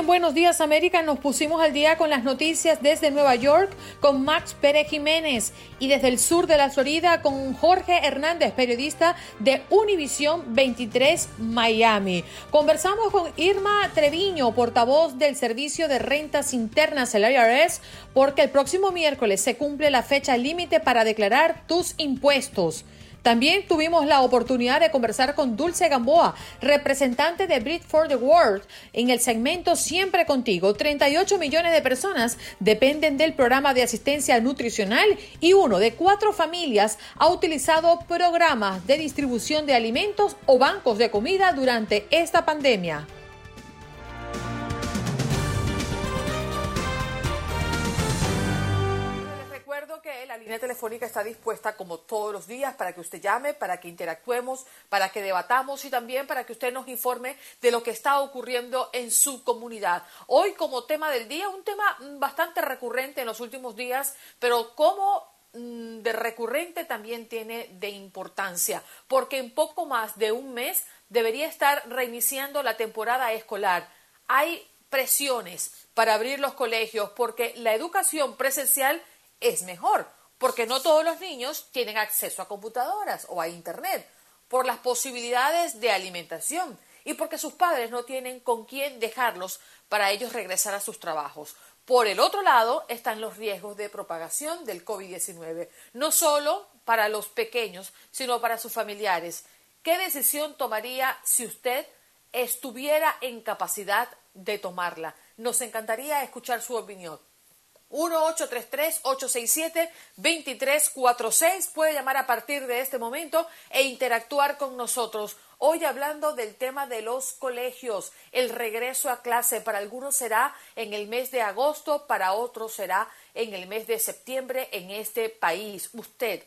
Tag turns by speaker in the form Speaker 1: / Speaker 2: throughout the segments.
Speaker 1: Buenos Días América nos pusimos al día con las noticias desde Nueva York con Max Pérez Jiménez y desde el sur de la Florida con Jorge Hernández, periodista de Univisión 23 Miami. Conversamos con Irma Treviño, portavoz del Servicio de Rentas Internas, el IRS, porque el próximo miércoles se cumple la fecha límite para declarar tus impuestos. También tuvimos la oportunidad de conversar con Dulce Gamboa, representante de Brit for the World, en el segmento Siempre Contigo. 38 millones de personas dependen del programa de asistencia nutricional y uno de cuatro familias ha utilizado programas de distribución de alimentos o bancos de comida durante esta pandemia. Que la línea telefónica está dispuesta como todos los días para que usted llame, para que interactuemos, para que debatamos y también para que usted nos informe de lo que está ocurriendo en su comunidad. Hoy como tema del día, un tema bastante recurrente en los últimos días, pero como mm, de recurrente también tiene de importancia, porque en poco más de un mes debería estar reiniciando la temporada escolar. Hay presiones para abrir los colegios porque la educación presencial es mejor, porque no todos los niños tienen acceso a computadoras o a Internet, por las posibilidades de alimentación y porque sus padres no tienen con quién dejarlos para ellos regresar a sus trabajos. Por el otro lado están los riesgos de propagación del COVID-19, no solo para los pequeños, sino para sus familiares. ¿Qué decisión tomaría si usted estuviera en capacidad de tomarla? Nos encantaría escuchar su opinión. 1-833-867-2346. Puede llamar a partir de este momento e interactuar con nosotros. Hoy hablando del tema de los colegios, el regreso a clase para algunos será en el mes de agosto, para otros será en el mes de septiembre en este país. Usted,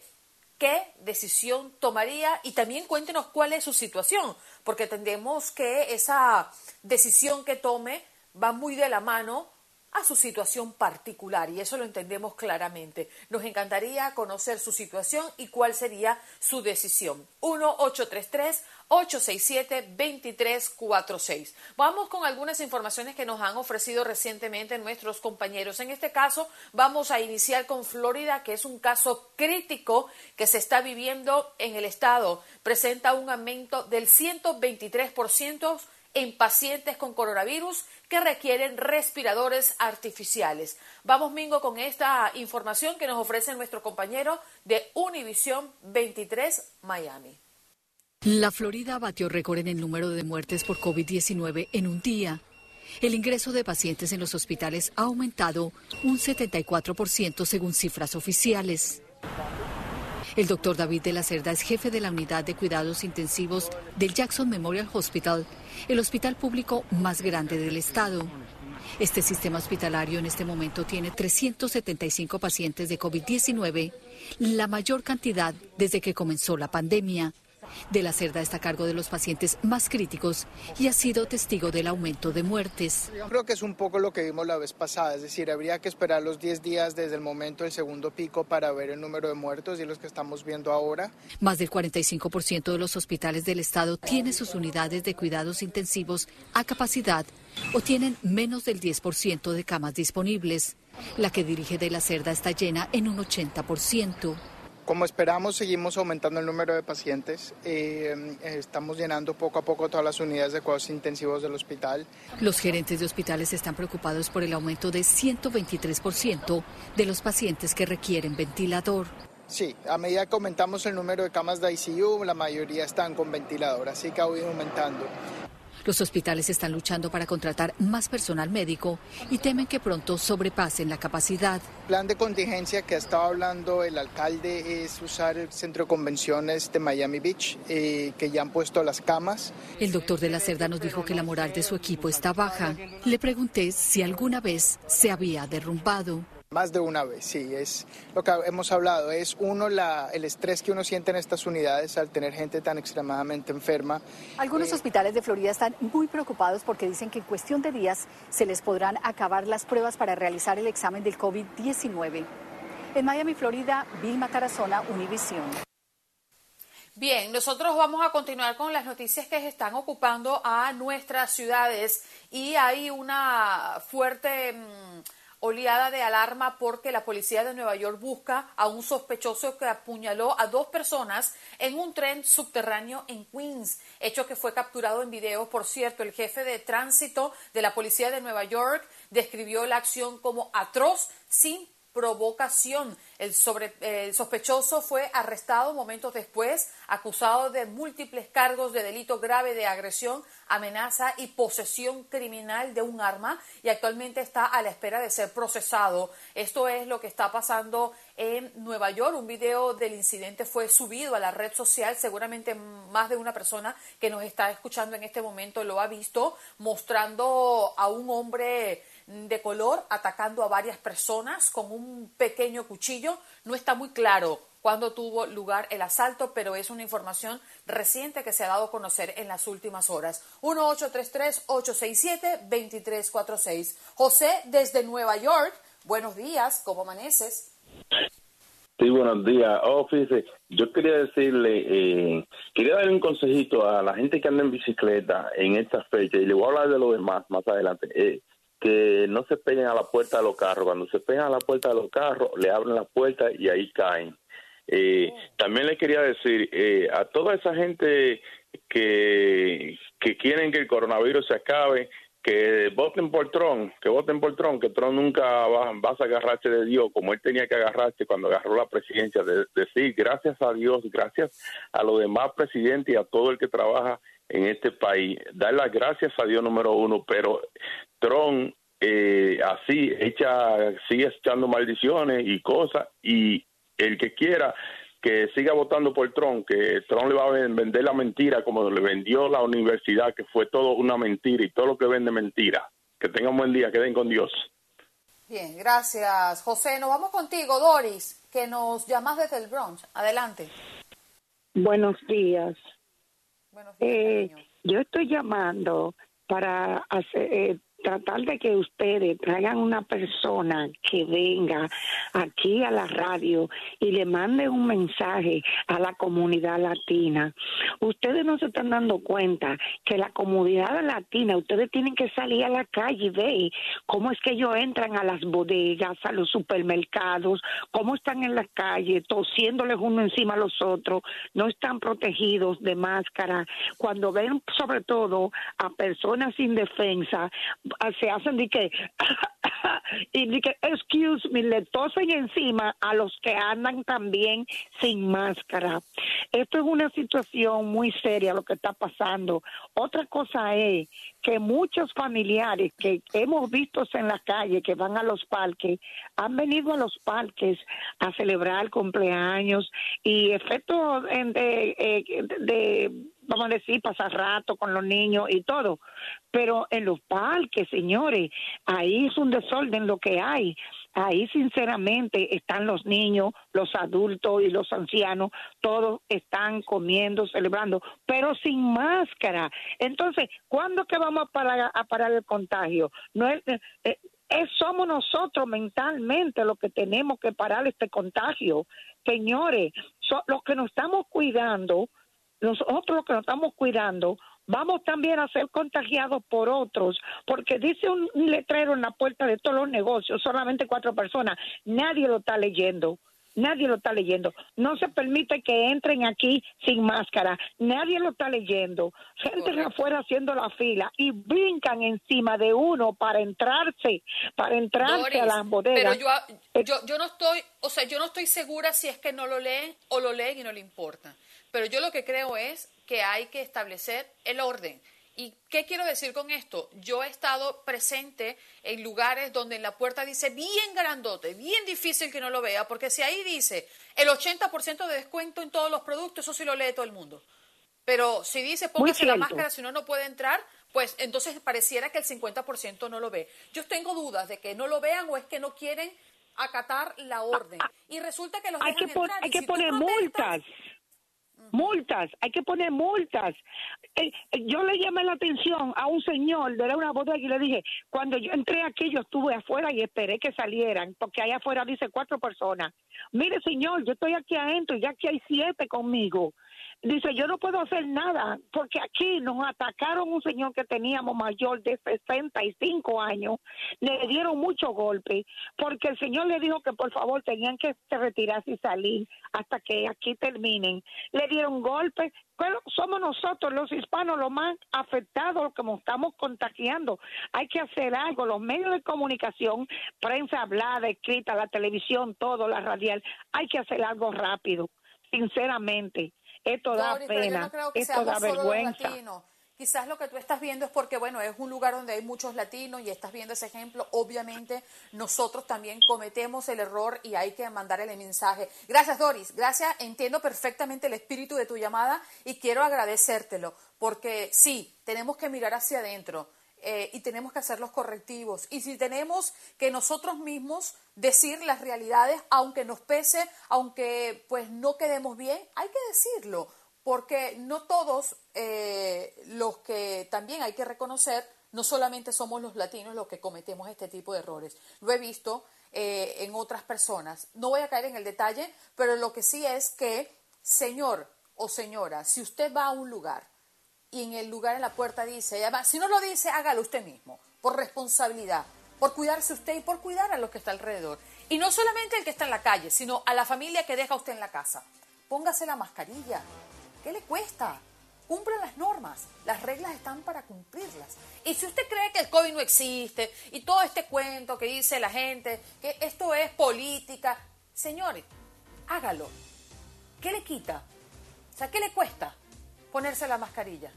Speaker 1: ¿qué decisión tomaría? Y también cuéntenos cuál es su situación, porque entendemos que esa decisión que tome va muy de la mano a su situación particular y eso lo entendemos claramente. Nos encantaría conocer su situación y cuál sería su decisión. 1-833-867-2346. Vamos con algunas informaciones que nos han ofrecido recientemente nuestros compañeros. En este caso, vamos a iniciar con Florida, que es un caso crítico que se está viviendo en el estado. Presenta un aumento del 123% en pacientes con coronavirus que requieren respiradores artificiales. Vamos, Mingo, con esta información que nos ofrece nuestro compañero de Univisión 23 Miami.
Speaker 2: La Florida batió récord en el número de muertes por COVID-19 en un día. El ingreso de pacientes en los hospitales ha aumentado un 74% según cifras oficiales. El doctor David de la Cerda es jefe de la unidad de cuidados intensivos del Jackson Memorial Hospital, el hospital público más grande del estado. Este sistema hospitalario en este momento tiene 375 pacientes de COVID-19, la mayor cantidad desde que comenzó la pandemia. De la Cerda está a cargo de los pacientes más críticos y ha sido testigo del aumento de muertes.
Speaker 3: Creo que es un poco lo que vimos la vez pasada, es decir, habría que esperar los 10 días desde el momento del segundo pico para ver el número de muertos y los que estamos viendo ahora.
Speaker 2: Más del 45% de los hospitales del estado tienen sus unidades de cuidados intensivos a capacidad o tienen menos del 10% de camas disponibles. La que dirige de la Cerda está llena en un 80%.
Speaker 3: Como esperamos, seguimos aumentando el número de pacientes. Eh, estamos llenando poco a poco todas las unidades de cuidados intensivos del hospital.
Speaker 2: Los gerentes de hospitales están preocupados por el aumento de 123% de los pacientes que requieren ventilador.
Speaker 3: Sí, a medida que aumentamos el número de camas de ICU, la mayoría están con ventilador, así que ha ido aumentando.
Speaker 2: Los hospitales están luchando para contratar más personal médico y temen que pronto sobrepasen la capacidad.
Speaker 3: El plan de contingencia que ha estado hablando el alcalde es usar el centro de convenciones de Miami Beach, eh, que ya han puesto las camas.
Speaker 2: El doctor de la Cerda nos dijo que la moral de su equipo está baja. Le pregunté si alguna vez se había derrumbado.
Speaker 3: Más de una vez, sí, es lo que hemos hablado, es uno la, el estrés que uno siente en estas unidades al tener gente tan extremadamente enferma.
Speaker 4: Algunos eh, hospitales de Florida están muy preocupados porque dicen que en cuestión de días se les podrán acabar las pruebas para realizar el examen del COVID-19. En Miami, Florida, Vilma Tarazona, Univisión.
Speaker 1: Bien, nosotros vamos a continuar con las noticias que están ocupando a nuestras ciudades y hay una fuerte mm, oleada de alarma porque la policía de Nueva York busca a un sospechoso que apuñaló a dos personas en un tren subterráneo en Queens, hecho que fue capturado en video. Por cierto, el jefe de tránsito de la policía de Nueva York describió la acción como atroz sin provocación. El, sospechoso fue arrestado momentos después, acusado de múltiples cargos de delito grave de agresión, amenaza y posesión criminal de un arma y actualmente está a la espera de ser procesado. Esto es lo que está pasando en Nueva York. Un video del incidente fue subido a la red social. Seguramente más de una persona que nos está escuchando en este momento lo ha visto, mostrando a un hombre de color atacando a varias personas con un pequeño cuchillo. No está muy claro cuándo tuvo lugar el asalto, pero es una información reciente que se ha dado a conocer en las últimas horas. 1-833-867-2346. José, desde Nueva York, buenos días, ¿cómo amaneces?
Speaker 5: Sí, buenos días. Oh, yo quería decirle, eh, quería darle un consejito a la gente que anda en bicicleta en esta fecha, y le voy a hablar de lo demás más adelante. Eh, que no se peguen a la puerta de los carros. Cuando se pegan a la puerta de los carros, le abren la puerta y ahí caen. Eh. También le quería decir eh, a toda esa gente que, que quieren que el coronavirus se acabe, que voten por Trump, que voten por Trump, que Trump nunca va, va, a agarrarse de Dios como él tenía que agarrarse cuando agarró la presidencia, de, decir gracias a Dios, gracias a los demás presidentes y a todo el que trabaja en este país. Dar las gracias a Dios número uno, pero Trump eh, así echa, sigue echando maldiciones y cosas y el que quiera que siga votando por Trump, que Trump le va a vender la mentira como le vendió la universidad, que fue todo una mentira y todo lo que vende mentira. Que tengan un buen día, queden con Dios.
Speaker 1: Bien, gracias José. Nos vamos contigo, Doris, que nos llamas desde el Bronx. Adelante.
Speaker 6: Buenos días. Eh, yo estoy llamando para hacer, eh, tratar de que ustedes traigan una persona que venga aquí a la radio y le mande un mensaje a la comunidad latina. Ustedes no se están dando cuenta que la comunidad latina, ustedes tienen que salir a la calle y ver cómo es que ellos entran a las bodegas, a los supermercados, cómo están en la calle, tosiéndoles uno encima a los otros, no están protegidos de máscara. Cuando ven sobre todo a personas sin defensa, se hacen de que y de excuse me le tosen encima a los que andan también sin máscara. Esto es una situación muy seria lo que está pasando. Otra cosa es que muchos familiares que hemos visto en la calle que van a los parques han venido a los parques a celebrar cumpleaños y efectos de, eh, de vamos a decir, pasar rato con los niños y todo. Pero en los parques, señores, ahí es un desorden lo que hay. Ahí, sinceramente, están los niños, los adultos y los ancianos, todos están comiendo, celebrando, pero sin máscara. Entonces, ¿cuándo que vamos a parar, el contagio? No es, eh, eh, somos nosotros mentalmente los que tenemos que parar este contagio. Señores, los que nos estamos cuidando, nosotros los que nos estamos cuidando, vamos también a ser contagiados por otros, porque dice un letrero en la puerta de todos los negocios, solamente cuatro personas, nadie lo está leyendo. Nadie lo está leyendo. No se permite que entren aquí sin máscara. Nadie lo está leyendo. Gente afuera haciendo la fila y brincan encima de uno para entrarse, para entrarse a las bodegas.
Speaker 1: Pero yo, yo, yo no estoy, o sea, yo no estoy segura si es que no lo leen o lo leen y no le importa. Pero yo lo que creo es que hay que establecer el orden. ¿Y qué quiero decir con esto? Yo he estado presente en lugares donde en la puerta dice bien grandote, bien difícil que no lo vea, porque si ahí dice el 80% de descuento en todos los productos, eso sí lo lee todo el mundo. Pero si dice póngase la máscara si no, no puede entrar, pues entonces pareciera que el 50% no lo ve. Yo tengo dudas de que no lo vean o es que no quieren acatar la orden. Y resulta que los
Speaker 6: hay
Speaker 1: que
Speaker 6: Hay que poner multas. Multas, hay que poner multas. Eh, eh, yo le llamé la atención a un señor de una bodega y le dije, cuando yo entré aquí, yo estuve afuera y esperé que salieran, porque allá afuera dice cuatro personas. Mire, señor, yo estoy aquí adentro y aquí hay siete conmigo. Dice, yo no puedo hacer nada porque aquí nos atacaron un señor que teníamos mayor de 65 años, le dieron mucho golpe porque el señor le dijo que por favor tenían que retirarse y salir hasta que aquí terminen. Le dieron golpe, pero somos nosotros los hispanos los más afectados, como estamos contagiando. Hay que hacer algo, los medios de comunicación, prensa hablada, escrita, la televisión, todo, la radial, hay que hacer algo rápido, sinceramente. Esto da pena, esto da vergüenza.
Speaker 1: Quizás lo que tú estás viendo es porque, bueno, es un lugar donde hay muchos latinos y estás viendo ese ejemplo. Obviamente, nosotros también cometemos el error y hay que mandar el mensaje. Gracias, Doris. Gracias. Entiendo perfectamente el espíritu de tu llamada y quiero agradecértelo porque sí, tenemos que mirar hacia adentro. Eh, y tenemos que hacer los correctivos. Y si tenemos que nosotros mismos decir las realidades, aunque nos pese, aunque pues no quedemos bien, hay que decirlo, porque no todos eh, los que también hay que reconocer, no solamente somos los latinos los que cometemos este tipo de errores. Lo he visto eh, en otras personas. No voy a caer en el detalle, pero lo que sí es que, señor o señora, si usted va a un lugar y en el lugar en la puerta dice, si no lo dice, hágalo usted mismo, por responsabilidad, por cuidarse usted y por cuidar a los que está alrededor. Y no solamente el que está en la calle, sino a la familia que deja usted en la casa. Póngase la mascarilla. ¿Qué le cuesta? Cumplan las normas. Las reglas están para cumplirlas. Y si usted cree que el COVID no existe y todo este cuento que dice la gente, que esto es política, señores, hágalo. ¿Qué le quita? O sea, ¿qué le cuesta ponerse la mascarilla?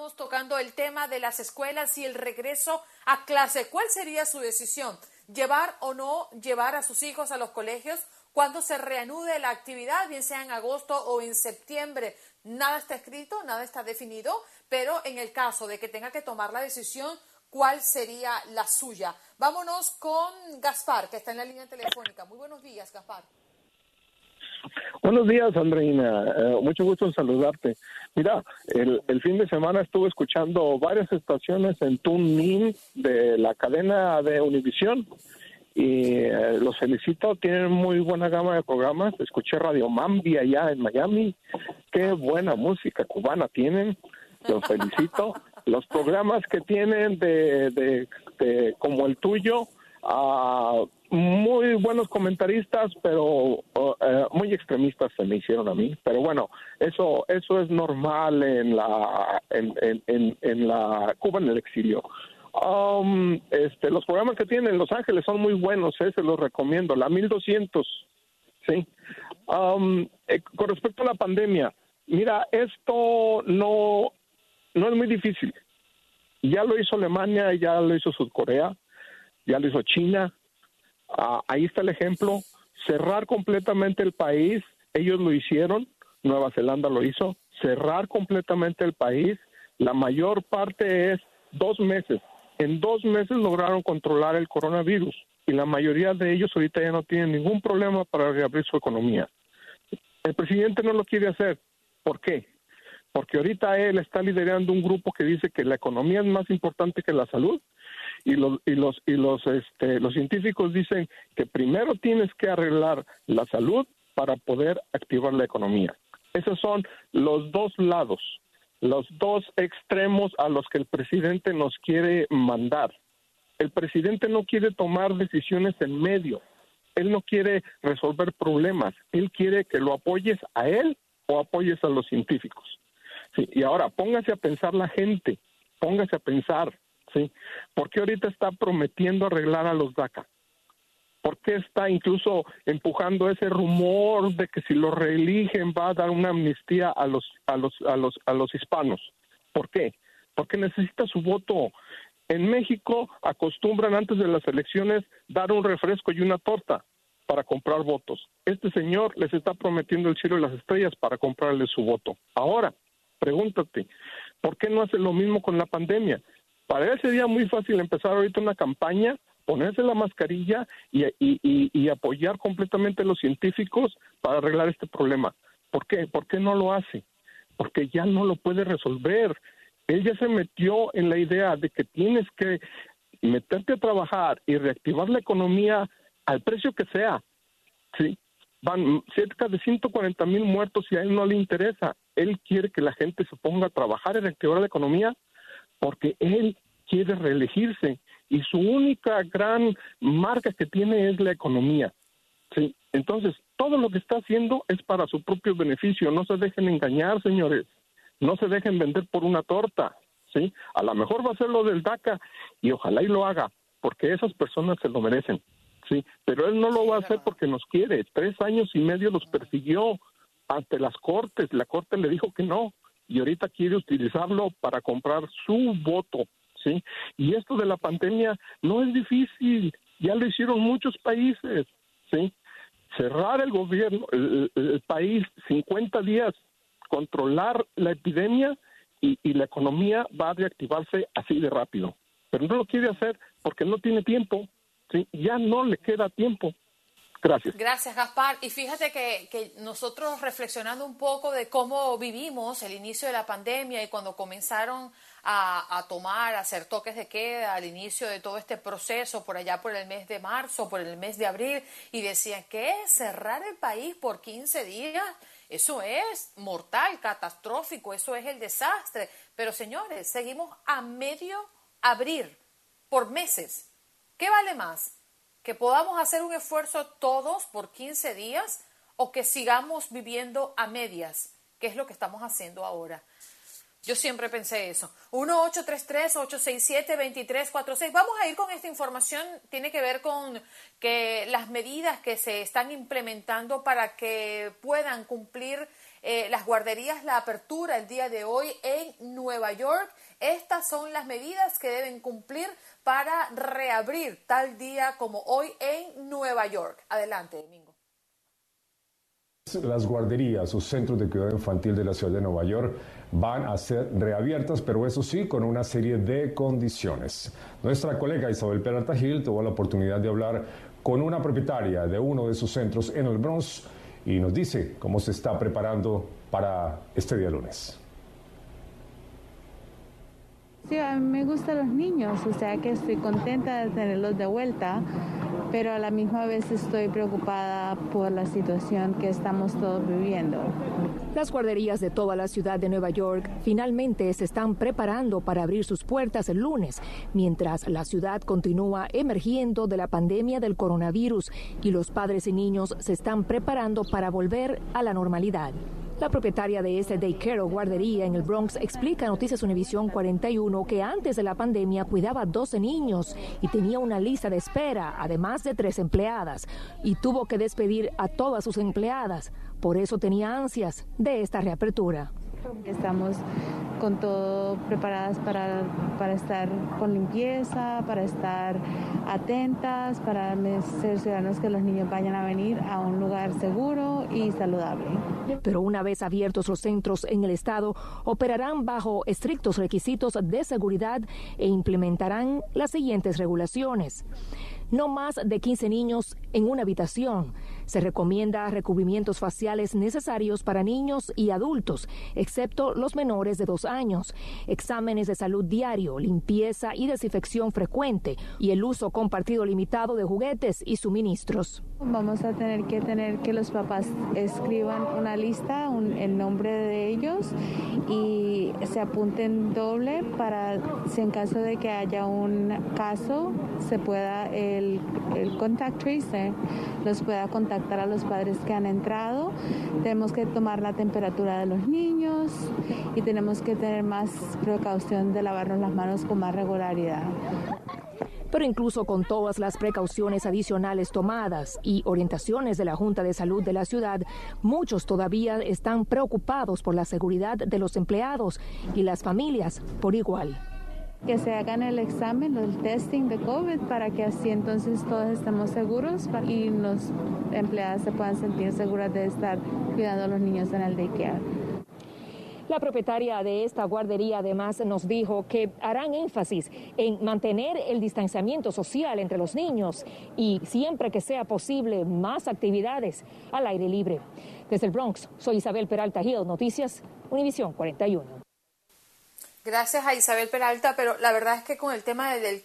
Speaker 1: Estamos tocando el tema de las escuelas y el regreso a clase. ¿Cuál sería su decisión? ¿Llevar o no llevar a sus hijos a los colegios cuando se reanude la actividad, bien sea en agosto o en septiembre? Nada está escrito, nada está definido, pero en el caso de que tenga que tomar la decisión, ¿cuál sería la suya? Vámonos con Gaspar, que está en la línea telefónica. Muy buenos días, Gaspar.
Speaker 7: Buenos días, Andreina. Eh, mucho gusto en saludarte. Mira, el, fin de semana estuve escuchando varias estaciones en TuneIn de la cadena de Univisión y eh, los felicito. Tienen muy buena gama de programas. Escuché Radio Mambi allá en Miami. Qué buena música cubana tienen. Los felicito. Los programas que tienen de, de, de como el tuyo Uh, muy buenos comentaristas, pero eh, muy extremistas se me hicieron a mí. Pero bueno, eso eso es normal en la en, en, en, la Cuba en el exilio. Um, este, los programas que tienen en Los Ángeles son muy buenos, eh, se los recomiendo. La 1200, sí. Um, eh, con respecto a la pandemia, mira, esto no no es muy difícil. Ya lo hizo Alemania, ya lo hizo Sudcorea ya lo hizo China. Ah, ahí está el ejemplo. Cerrar completamente el país, ellos lo hicieron, Nueva Zelanda lo hizo, cerrar completamente el país, la mayor parte es dos meses. En dos meses lograron controlar el coronavirus y la mayoría de ellos ahorita ya no tienen ningún problema para reabrir su economía. El presidente no lo quiere hacer. ¿Por qué? Porque ahorita él está liderando un grupo que dice que la economía es más importante que la salud y los y los y los este los científicos dicen que primero tienes que arreglar la salud para poder activar la economía. Esos son los dos lados, los dos extremos a los que el presidente nos quiere mandar. El presidente no quiere tomar decisiones en medio. Él no quiere resolver problemas. Él quiere que lo apoyes a él o apoyes a los científicos. y ahora póngase a pensar la gente, póngase a pensar ¿sí? ¿Por qué ahorita está prometiendo arreglar a los DACA? ¿Por qué está incluso empujando ese rumor de que si lo reeligen va a dar una amnistía a los a los a los a los hispanos? ¿Por qué? Porque necesita su voto. En México acostumbran antes de las elecciones dar un refresco y una torta. para comprar votos. Este señor les está prometiendo el cielo y las estrellas para comprarle su voto. Ahora, pregúntate, ¿por qué no hace lo mismo con la pandemia? Para sería muy fácil empezar ahorita una campaña, ponerse la mascarilla y, apoyar completamente a los científicos para arreglar este problema. ¿Por qué? ¿Por qué no lo hace? Porque ya no lo puede resolver. Él ya se metió en la idea de que tienes que meterte a trabajar y reactivar la economía al precio que sea. Sí, van cerca de 140 mil muertos y a él no le interesa. Él quiere que la gente se ponga a trabajar y reactivar la economía porque él quiere reelegirse y su única gran marca que tiene es la economía. Sí, entonces todo lo que está haciendo es para su propio beneficio. No se dejen engañar, señores. No se dejen vender por una torta. ¿sí? A lo mejor va a ser lo del DACA y ojalá y lo haga, porque esas personas se lo merecen, ¿sí? Pero él no lo va a hacer porque nos quiere. Tres años y medio los persiguió ante las cortes, la corte le dijo que no y ahorita quiere utilizarlo para comprar su voto, ¿sí? Y esto de la pandemia no es difícil, ya lo hicieron muchos países, ¿sí? Cerrar el gobierno, el, país 50 días, controlar la epidemia y, la economía va a reactivarse así de rápido. Pero no lo quiere hacer porque no tiene tiempo, ¿sí? ya no le queda tiempo. Gracias.
Speaker 1: Gracias, Gaspar. Y fíjate que, que, nosotros reflexionando un poco de cómo vivimos el inicio de la pandemia y cuando comenzaron a, a, tomar, a hacer toques de queda al inicio de todo este proceso, por allá por el mes de marzo, por el mes de abril, y decían, ¿qué es cerrar el país por 15 días? Eso es mortal, catastrófico, eso es el desastre. Pero señores, seguimos a medio abrir por meses. ¿Qué vale más? ¿Que podamos hacer un esfuerzo todos por 15 días o que sigamos viviendo a medias, que es lo que estamos haciendo ahora? Yo siempre pensé eso. 1-833-867-2346. Vamos a ir con esta información. Tiene que ver con que las medidas que se están implementando para que puedan cumplir eh, las guarderías la apertura el día de hoy en Nueva York. Estas son las medidas que deben cumplir para reabrir tal día como hoy en Nueva York. Adelante, Domingo.
Speaker 8: Las guarderías o centros de cuidado infantil de la ciudad de Nueva York van a ser reabiertas, pero eso sí, con una serie de condiciones. Nuestra colega Isabel Peralta Gil tuvo la oportunidad de hablar con una propietaria de uno de sus centros en el Bronx y nos dice cómo se está preparando para este día lunes.
Speaker 9: Me gustan los niños, o sea que estoy contenta de tenerlos de vuelta, pero a la misma vez estoy preocupada por la situación que estamos todos viviendo.
Speaker 4: Las guarderías de toda la ciudad de Nueva York finalmente se están preparando para abrir sus puertas el lunes, mientras la ciudad continúa emergiendo de la pandemia del coronavirus y los padres y niños se están preparando para volver a la normalidad. La propietaria de este daycare o guardería en el Bronx explica a Noticias Univisión 41 que antes de la pandemia cuidaba 12 niños y tenía una lista de espera, además de tres empleadas, y tuvo que despedir a todas sus empleadas. Por eso tenía ansias de esta reapertura.
Speaker 9: Estamos con todo preparadas para, para estar con limpieza, para estar atentas, para ser ciudadanos que los niños vayan a venir a un lugar seguro y saludable.
Speaker 4: Pero una vez abiertos los centros en el estado, operarán bajo estrictos requisitos de seguridad e implementarán las siguientes regulaciones no más de 15 niños en una habitación. Se recomienda recubrimientos faciales necesarios para niños y adultos, excepto los menores de dos años, exámenes de salud diario, limpieza y desinfección frecuente y el uso compartido limitado de juguetes y suministros.
Speaker 9: Vamos a tener que tener que los papás escriban una lista, el nombre de ellos y se apunten doble para si en caso de que haya un caso se pueda el, el contact tracer los pueda contactar a los padres que han entrado. Tenemos que tomar la temperatura de los niños y tenemos que tener más precaución de lavarnos las manos con más regularidad.
Speaker 4: Pero incluso con todas las precauciones adicionales tomadas y orientaciones de la Junta de Salud de la ciudad, muchos todavía están preocupados por la seguridad de los empleados y las familias por igual.
Speaker 9: Que se hagan el examen, el testing de COVID, para que así entonces todos estemos seguros y los empleados se puedan sentir seguras de estar cuidando a los niños en el daycare.
Speaker 10: La propietaria de esta guardería además nos dijo que harán énfasis en mantener el distanciamiento social entre los niños y siempre que sea posible más actividades al aire libre. Desde el Bronx, soy Isabel Peralta Gil, Noticias Univisión 41.
Speaker 1: Gracias a Isabel Peralta, pero la verdad es que con el tema del,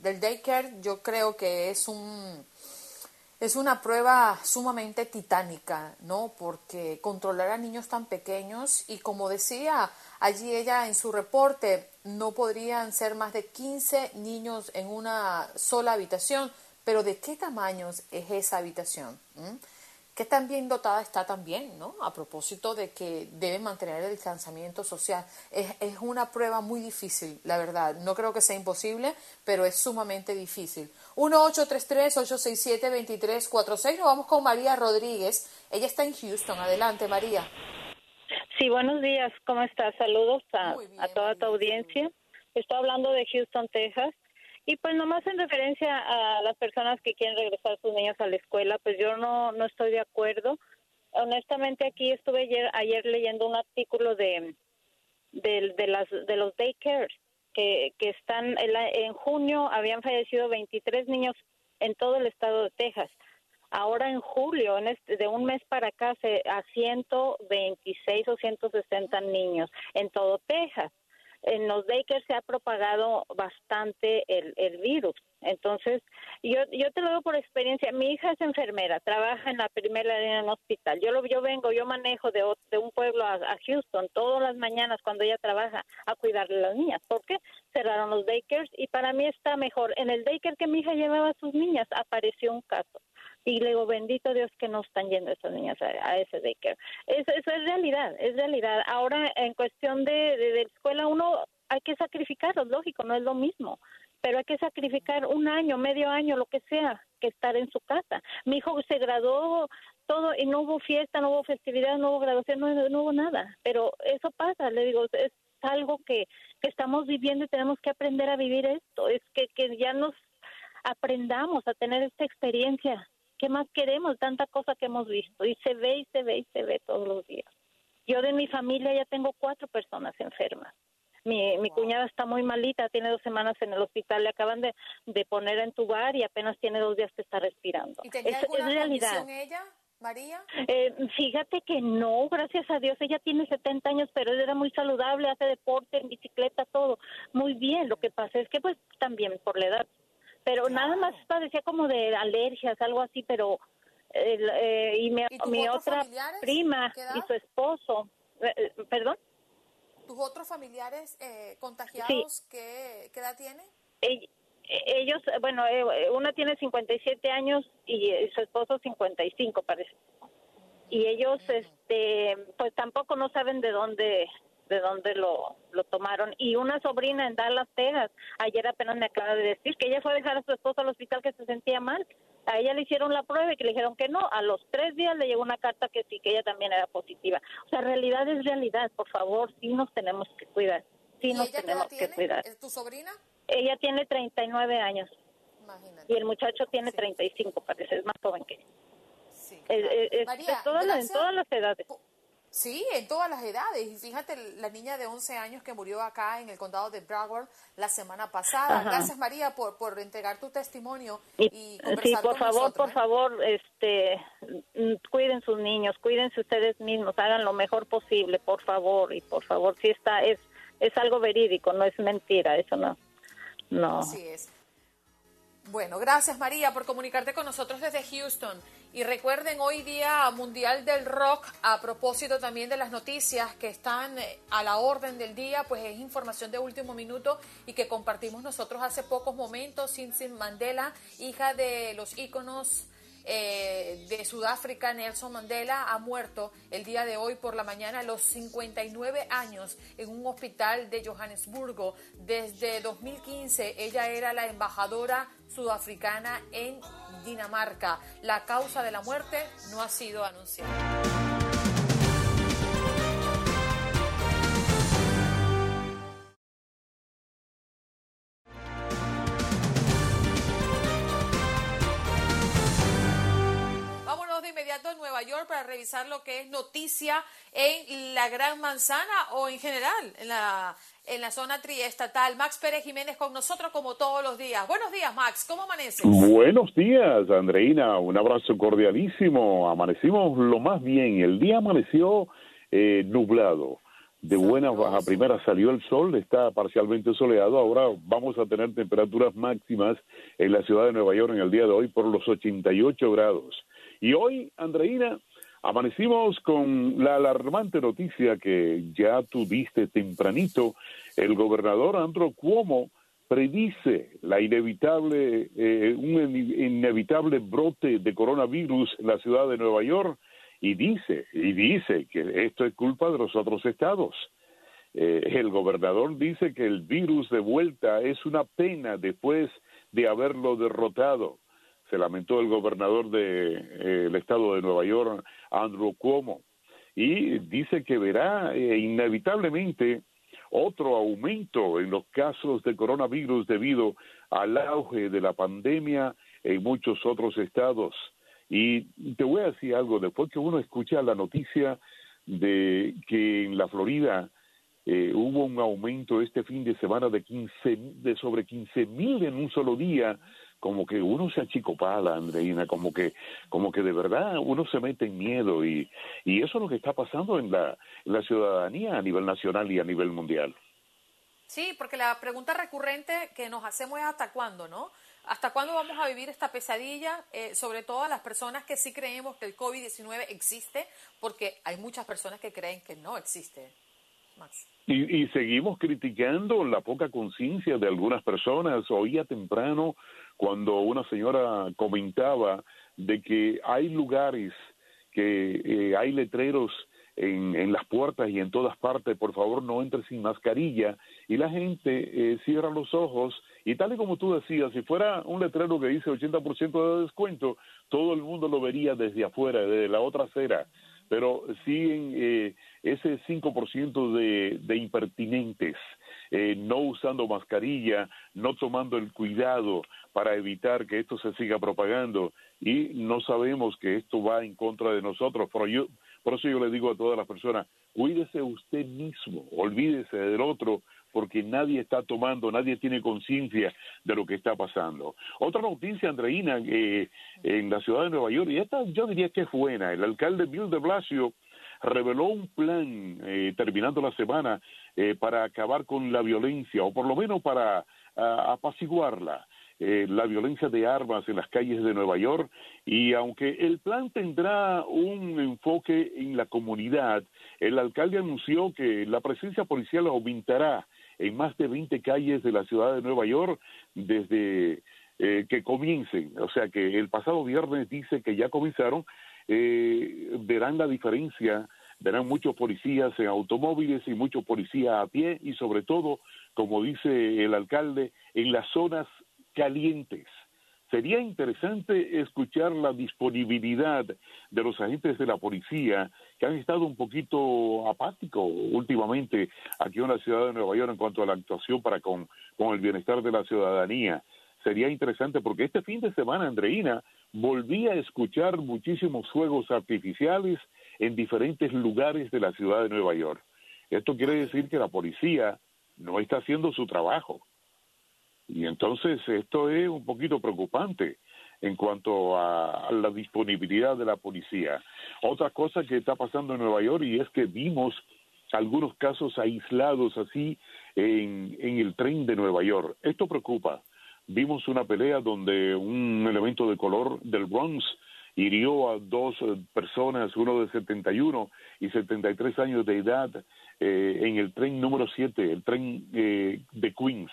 Speaker 1: del daycare yo creo que es un es una prueba sumamente titánica, ¿no? Porque controlar a niños tan pequeños y como decía allí ella en su reporte, no podrían ser más de 15 niños en una sola habitación, pero ¿de qué tamaños es esa habitación? Que tan bien dotada está también, ¿no? A propósito de que deben mantener el distanciamiento social. Es, es, una prueba muy difícil, la verdad. No creo que sea imposible, pero es sumamente difícil. 1-833-867-2346. Nos vamos con María Rodríguez. Ella está en Houston. Adelante, María.
Speaker 11: Sí, buenos días. ¿Cómo estás? Saludos a, a toda tu audiencia. Estoy hablando de Houston, Texas. Y pues nomás en referencia a las personas que quieren regresar a sus niños a la escuela, pues yo no, no estoy de acuerdo. Honestamente aquí estuve ayer, ayer leyendo un artículo de, de, de, las, de los daycares que, que están, en, junio habían fallecido 23 niños en todo el estado de Texas. Ahora en julio, en este, de un mes para acá, se, a 126 o 160 niños en todo Texas en los Bakers se ha propagado bastante el, el virus. Entonces, yo, yo te lo digo por experiencia. Mi hija es enfermera, trabaja en la primera línea en un hospital. Yo, lo, yo vengo, yo manejo de, un pueblo a, Houston todas las mañanas cuando ella trabaja a cuidarle a las niñas. ¿Por qué? Cerraron los Bakers y para mí está mejor. En el daycare que mi hija llevaba a sus niñas apareció un caso. Y le digo, bendito Dios que no están yendo esas niñas a, ese daycare. Eso, eso, es realidad, es realidad. Ahora, en cuestión de, de, de escuela, uno hay que sacrificarlos, lógico, no es lo mismo pero hay que sacrificar un año, medio año, lo que sea, que estar en su casa. Mi hijo se graduó todo y no hubo fiesta, no hubo festividad, no hubo graduación, no, no hubo nada. Pero eso pasa, le digo, es algo que, que estamos viviendo y tenemos que aprender a vivir esto. Es que, que ya nos aprendamos a tener esta experiencia ¿Qué más queremos? Tanta cosa que hemos visto y se ve y se ve y se ve todos los días. Yo de mi familia ya tengo cuatro personas enfermas. Mi, mi cuñada está muy malita, tiene dos semanas en el hospital, le acaban de, de poner en tubar y apenas tiene dos días que está respirando.
Speaker 1: ¿Y tenía alguna realidad. ella? María?
Speaker 11: Eh, fíjate que no, gracias a Dios. Ella tiene 70 años, pero ella era muy saludable, hace deporte, en bicicleta, todo. Muy bien. Lo que pasa es que, pues, también por la edad pero nada más padecía como de alergias, algo así, pero eh, y mi, mi otra prima y su esposo, eh, eh, perdón.
Speaker 1: ¿Tus otros familiares contagiados ¿qué, edad tienen?
Speaker 11: ellos, bueno, una tiene 57 años y su esposo 55 parece. Y ellos, este, pues tampoco no saben de dónde de dónde lo, lo tomaron. Y una sobrina en Dallas, Texas, ayer apenas me acaba de decir que ella fue a dejar a su esposo al hospital que se sentía mal. A ella le hicieron la prueba y que le dijeron que no. A los tres días le llegó una carta que sí, que ella también era positiva. O sea, realidad es realidad. Por favor, sí nos tenemos que cuidar. Sí nos tenemos que cuidar.
Speaker 1: ¿Tu sobrina?
Speaker 11: Ella tiene 39 años. Imagínate. Y el muchacho tiene 35, parece, es más joven que Sí, todas las, en todas las edades.
Speaker 1: Sí, en todas las edades. Y fíjate, la niña de 11 años que murió acá en el condado de Broward la semana pasada. Gracias, María, por, por entregar tu testimonio y, conversar
Speaker 11: Sí, por favor, por ¿eh? favor, este, mm, cuiden sus niños, cuídense ustedes mismos, hagan lo mejor posible, por favor, y por favor, si está, es, es algo verídico, no es mentira, eso no, no.
Speaker 1: Así es. Bueno, gracias María por comunicarte con nosotros desde Houston. Y recuerden, hoy día Mundial del Rock, a propósito también de las noticias que están eh, a la orden del día, pues es información de último minuto y que compartimos nosotros hace pocos momentos. Simpson Mandela, hija de los íconos eh, de Sudáfrica, Nelson Mandela, ha muerto el día de hoy por la mañana a los 59 años en un hospital de Johannesburgo. Desde 2015 ella era la embajadora sudafricana en Dinamarca. La causa de la muerte no ha sido anunciada. Vámonos de inmediato en Nueva York para revisar lo que es noticia en la Gran Manzana o en general en la, en la zona triestatal. Max Pérez Jiménez con nosotros como todos los días. Buenos días, Max. ¿Cómo amaneces?
Speaker 12: Buenos días, Andreina. Un abrazo cordialísimo. Amanecimos lo más bien. El día amaneció eh, nublado. De buena a primera salió el sol, está parcialmente soleado. Ahora vamos a tener temperaturas máximas en la ciudad de Nueva York en el día de hoy por los 88 grados. Y hoy, Andreina, Amanecimos con la alarmante noticia que ya tuviste tempranito. El gobernador Andro Cuomo predice la inevitable, eh, un inevitable brote de coronavirus en la ciudad de Nueva York y dice, y dice que esto es culpa de los otros estados. Eh, el gobernador dice que el virus de vuelta es una pena después de haberlo derrotado se lamentó el gobernador del de, eh, estado de Nueva York, Andrew Cuomo, y dice que verá eh, inevitablemente otro aumento en los casos de coronavirus debido al auge de la pandemia en muchos otros estados. Y te voy a decir algo, después que uno escucha la noticia de que en la Florida eh, hubo un aumento este fin de semana de, 15, de sobre 15 mil en un solo día como que uno se achicopala, Andreina, como que, como que de verdad uno se mete en miedo y, y eso es lo que está pasando en la, la ciudadanía a nivel nacional y a nivel mundial.
Speaker 1: Sí, porque la pregunta recurrente que nos hacemos es hasta cuándo, ¿no? ¿Hasta cuándo vamos a vivir esta pesadilla? Eh, sobre todo a las personas que sí creemos que el COVID-19 existe, porque hay muchas personas que creen que no existe. Max.
Speaker 12: Y, y seguimos criticando la poca conciencia de algunas personas. Oía temprano cuando una señora comentaba de que hay lugares que eh, hay letreros en, en, las puertas y en todas partes, por favor no entre sin mascarilla, y la gente eh, cierra los ojos, y tal y como tú decías, si fuera un letrero que dice 80% de descuento, todo el mundo lo vería desde afuera, desde la otra acera, pero siguen eh, ese 5% de, de impertinentes, eh, no usando mascarilla, no tomando el cuidado para evitar que esto se siga propagando y no sabemos que esto va en contra de nosotros. Por, yo, por eso yo le digo a todas las personas, cuídese usted mismo, olvídese del otro, porque nadie está tomando, nadie tiene conciencia de lo que está pasando. Otra noticia, Andreina, eh, en la ciudad de Nueva York, y esta yo diría que es buena, el alcalde Bill de Blasio reveló un plan eh, terminando la semana eh, para acabar con la violencia o por lo menos para apaciguarla. Eh, la violencia de armas en las calles de Nueva York y aunque el plan tendrá un enfoque en la comunidad, el alcalde anunció que la presencia policial aumentará en más de 20 calles de la ciudad de Nueva York desde que comiencen. O sea que el pasado viernes dice que ya comenzaron, verán la diferencia verán muchos policías en automóviles y muchos policías a pie y sobre todo, como dice el alcalde, en las zonas calientes. Sería interesante escuchar la disponibilidad de los agentes de la policía que han estado un poquito apáticos últimamente aquí en la ciudad de Nueva York en cuanto a la actuación para con, con el bienestar de la ciudadanía. Sería interesante porque este fin de semana, Andreina, volví a escuchar muchísimos fuegos artificiales en diferentes lugares de la ciudad de Nueva York. Esto quiere decir que la policía no está haciendo su trabajo. Y entonces esto es un poquito preocupante en cuanto a, la disponibilidad de la policía. Otra cosa que está pasando en Nueva York y es que vimos algunos casos aislados así en, en el tren de Nueva York. Esto preocupa. Vimos una pelea donde un elemento de color del Bronx hirió a dos eh, personas, uno de 71 y 73 años de edad, eh, en el tren número 7, el tren eh, de Queens,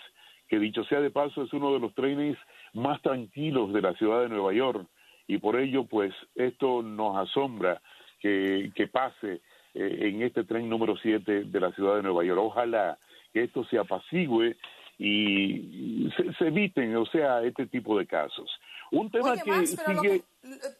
Speaker 12: que dicho sea de paso es uno de los trenes más tranquilos de la ciudad de Nueva York y por ello pues esto nos asombra que, pase en este tren número 7 de la ciudad de Nueva York. Ojalá que esto se apacigüe y se, se eviten, o sea, este tipo de casos. Un tema que sigue...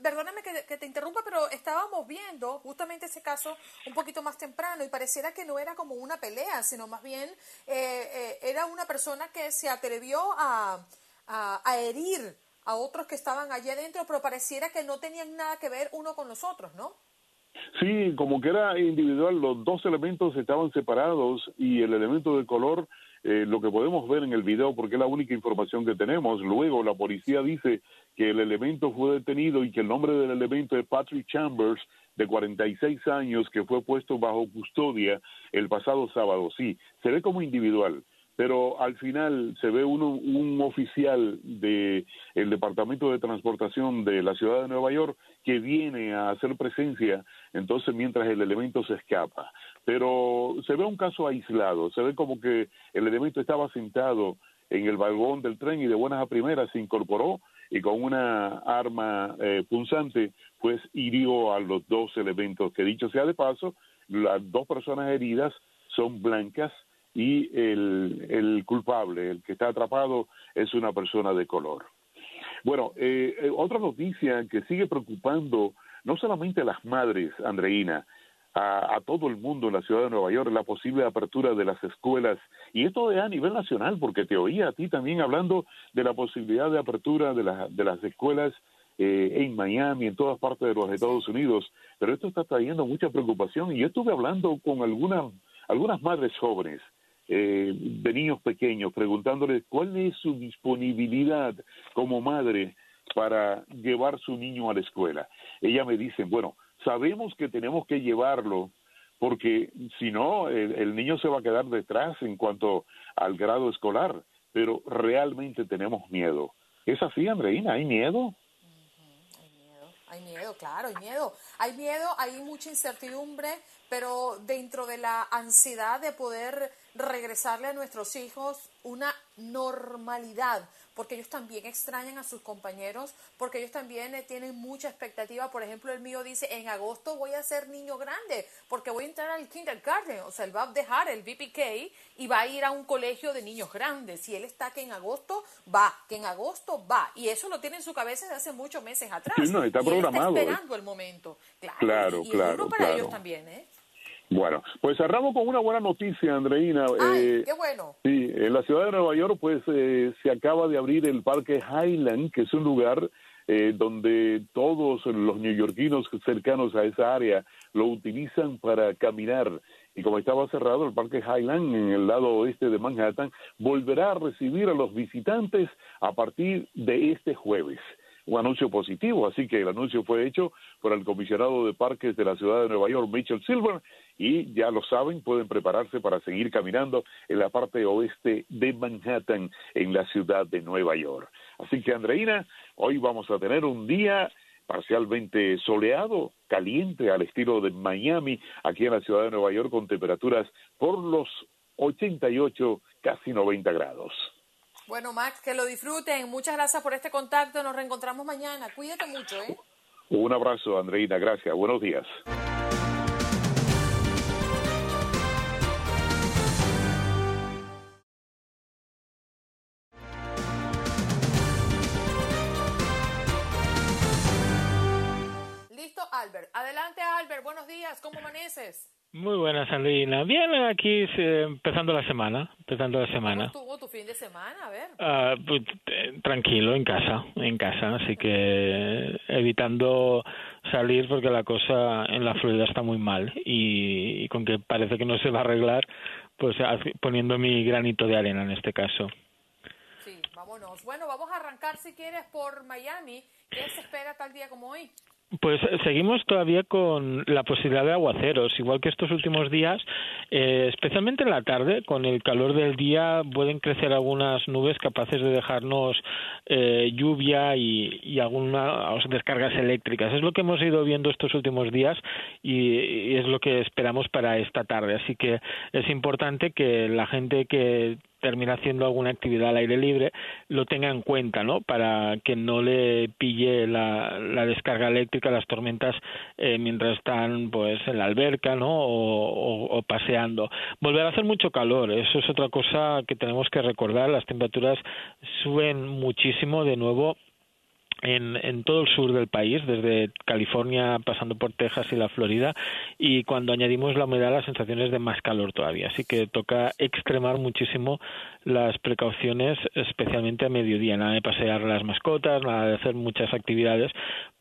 Speaker 1: perdóname que, te interrumpa, pero estábamos viendo justamente ese caso un poquito más temprano y pareciera que no era como una pelea, sino más bien eh, eh, era una persona que se atrevió a, a, herir a otros que estaban allí adentro, pero pareciera que no tenían nada que ver uno con los otros, ¿no?
Speaker 12: Sí, como que era individual, los dos elementos estaban separados y el elemento de color, eh, lo que podemos ver en el video, porque es la única información que tenemos. Luego la policía dice que el elemento fue detenido y que el nombre del elemento es Patrick Chambers, de 46 años, que fue puesto bajo custodia el pasado sábado. Sí, se ve como individual pero al final se ve uno, un oficial del el Departamento de Transportación de la ciudad de Nueva York que viene a hacer presencia, entonces mientras el elemento se escapa. Pero se ve un caso aislado, se ve como que el elemento estaba sentado en el vagón del tren y de buenas a primeras se incorporó y con una arma eh, punzante pues hirió a los dos elementos que dicho sea de paso, las dos personas heridas son blancas y el, culpable, el que está atrapado, es una persona de color. Bueno, eh, eh, otra noticia que sigue preocupando no solamente a las madres, Andreina, a, a, todo el mundo en la ciudad de Nueva York, la posible apertura de las escuelas, y esto es a nivel nacional, porque te oía a ti también hablando de la posibilidad de apertura de, la, de las escuelas eh, en Miami, en todas partes de los Estados Unidos, pero esto está trayendo mucha preocupación, y yo estuve hablando con algunas, algunas madres jóvenes, eh, de niños pequeños, preguntándoles cuál es su disponibilidad como madre para llevar su niño a la escuela. Ella me dice, bueno, sabemos que tenemos que llevarlo porque si no, el, niño se va a quedar detrás en cuanto al grado escolar, pero realmente tenemos miedo. ¿Es así, Andreina? Hay miedo,
Speaker 1: hay miedo, claro, hay miedo. Hay miedo, hay mucha incertidumbre, pero dentro de la ansiedad de poder regresarle a nuestros hijos una normalidad, porque ellos también extrañan a sus compañeros, porque ellos también eh, tienen mucha expectativa. Por ejemplo, el mío dice, en agosto voy a ser niño grande, porque voy a entrar al kindergarten, o sea, él va a dejar el BPK y va a ir a un colegio de niños grandes. Y él está que en agosto va, que en agosto va. Y eso lo tiene en su cabeza desde hace muchos meses atrás.
Speaker 12: no, está programado.
Speaker 1: está esperando el momento.
Speaker 12: Claro, claro,
Speaker 1: y,
Speaker 12: claro.
Speaker 1: para ellos también, ¿eh?
Speaker 12: Bueno, pues cerramos con una buena noticia, Andreina.
Speaker 1: Ay, eh, qué bueno.
Speaker 12: Sí, en la ciudad de Nueva York, pues eh, se acaba de abrir el Parque Highland, que es un lugar eh, donde todos los neoyorquinos cercanos a esa área lo utilizan para caminar. Y como estaba cerrado el Parque Highland en el lado oeste de Manhattan, volverá a recibir a los visitantes a partir de este jueves un anuncio positivo, así que el anuncio fue hecho por el comisionado de parques de la ciudad de Nueva York, Mitchell Silver, y ya lo saben, pueden prepararse para seguir caminando en la parte oeste de Manhattan, en la ciudad de Nueva York. Así que, Andreina, hoy vamos a tener un día parcialmente soleado, caliente al estilo de Miami, aquí en la ciudad de Nueva York, con temperaturas por los 88, casi 90 grados.
Speaker 1: Bueno, Max, que lo disfruten. Muchas gracias por este contacto. Nos reencontramos mañana. Cuídate mucho, ¿eh?
Speaker 12: Un abrazo, Andreina. Gracias. Buenos días.
Speaker 1: Adelante, Albert. Buenos días. ¿Cómo amaneces?
Speaker 13: Muy buenas, Andrina. Bien, aquí empezando la semana. Empezando la semana.
Speaker 1: ¿Cómo estuvo tu fin de semana? A ver.
Speaker 13: Ah, pues, eh, tranquilo, en casa. En casa. Así que evitando salir porque la cosa en la Florida está muy mal. Y, y con que parece que no se va a arreglar, pues poniendo mi granito de arena en este caso.
Speaker 1: Sí, vámonos. Bueno, vamos a arrancar si quieres por Miami. ¿Qué se espera tal día como hoy?
Speaker 13: Pues eh, seguimos todavía con la posibilidad de aguaceros, igual que estos últimos días, eh, especialmente en la tarde, con el calor del día pueden crecer algunas nubes capaces de dejarnos eh, lluvia y, algunas descargas eléctricas. Es lo que hemos ido viendo estos últimos días y, y es lo que esperamos para esta tarde. Así que es importante que la gente que termina haciendo alguna actividad al aire libre, lo tenga en cuenta, ¿no? Para que no le pille la, la descarga eléctrica, las tormentas, eh, mientras están, pues, en la alberca, ¿no? O, o, paseando. Volver a hacer mucho calor, eso es otra cosa que tenemos que recordar. Las temperaturas suben muchísimo de nuevo en, en, todo el sur del país, desde California pasando por Texas y la Florida, y cuando añadimos la humedad las sensaciones de más calor todavía. Así que toca extremar muchísimo las precauciones, especialmente a mediodía, nada de pasear las mascotas, nada de hacer muchas actividades,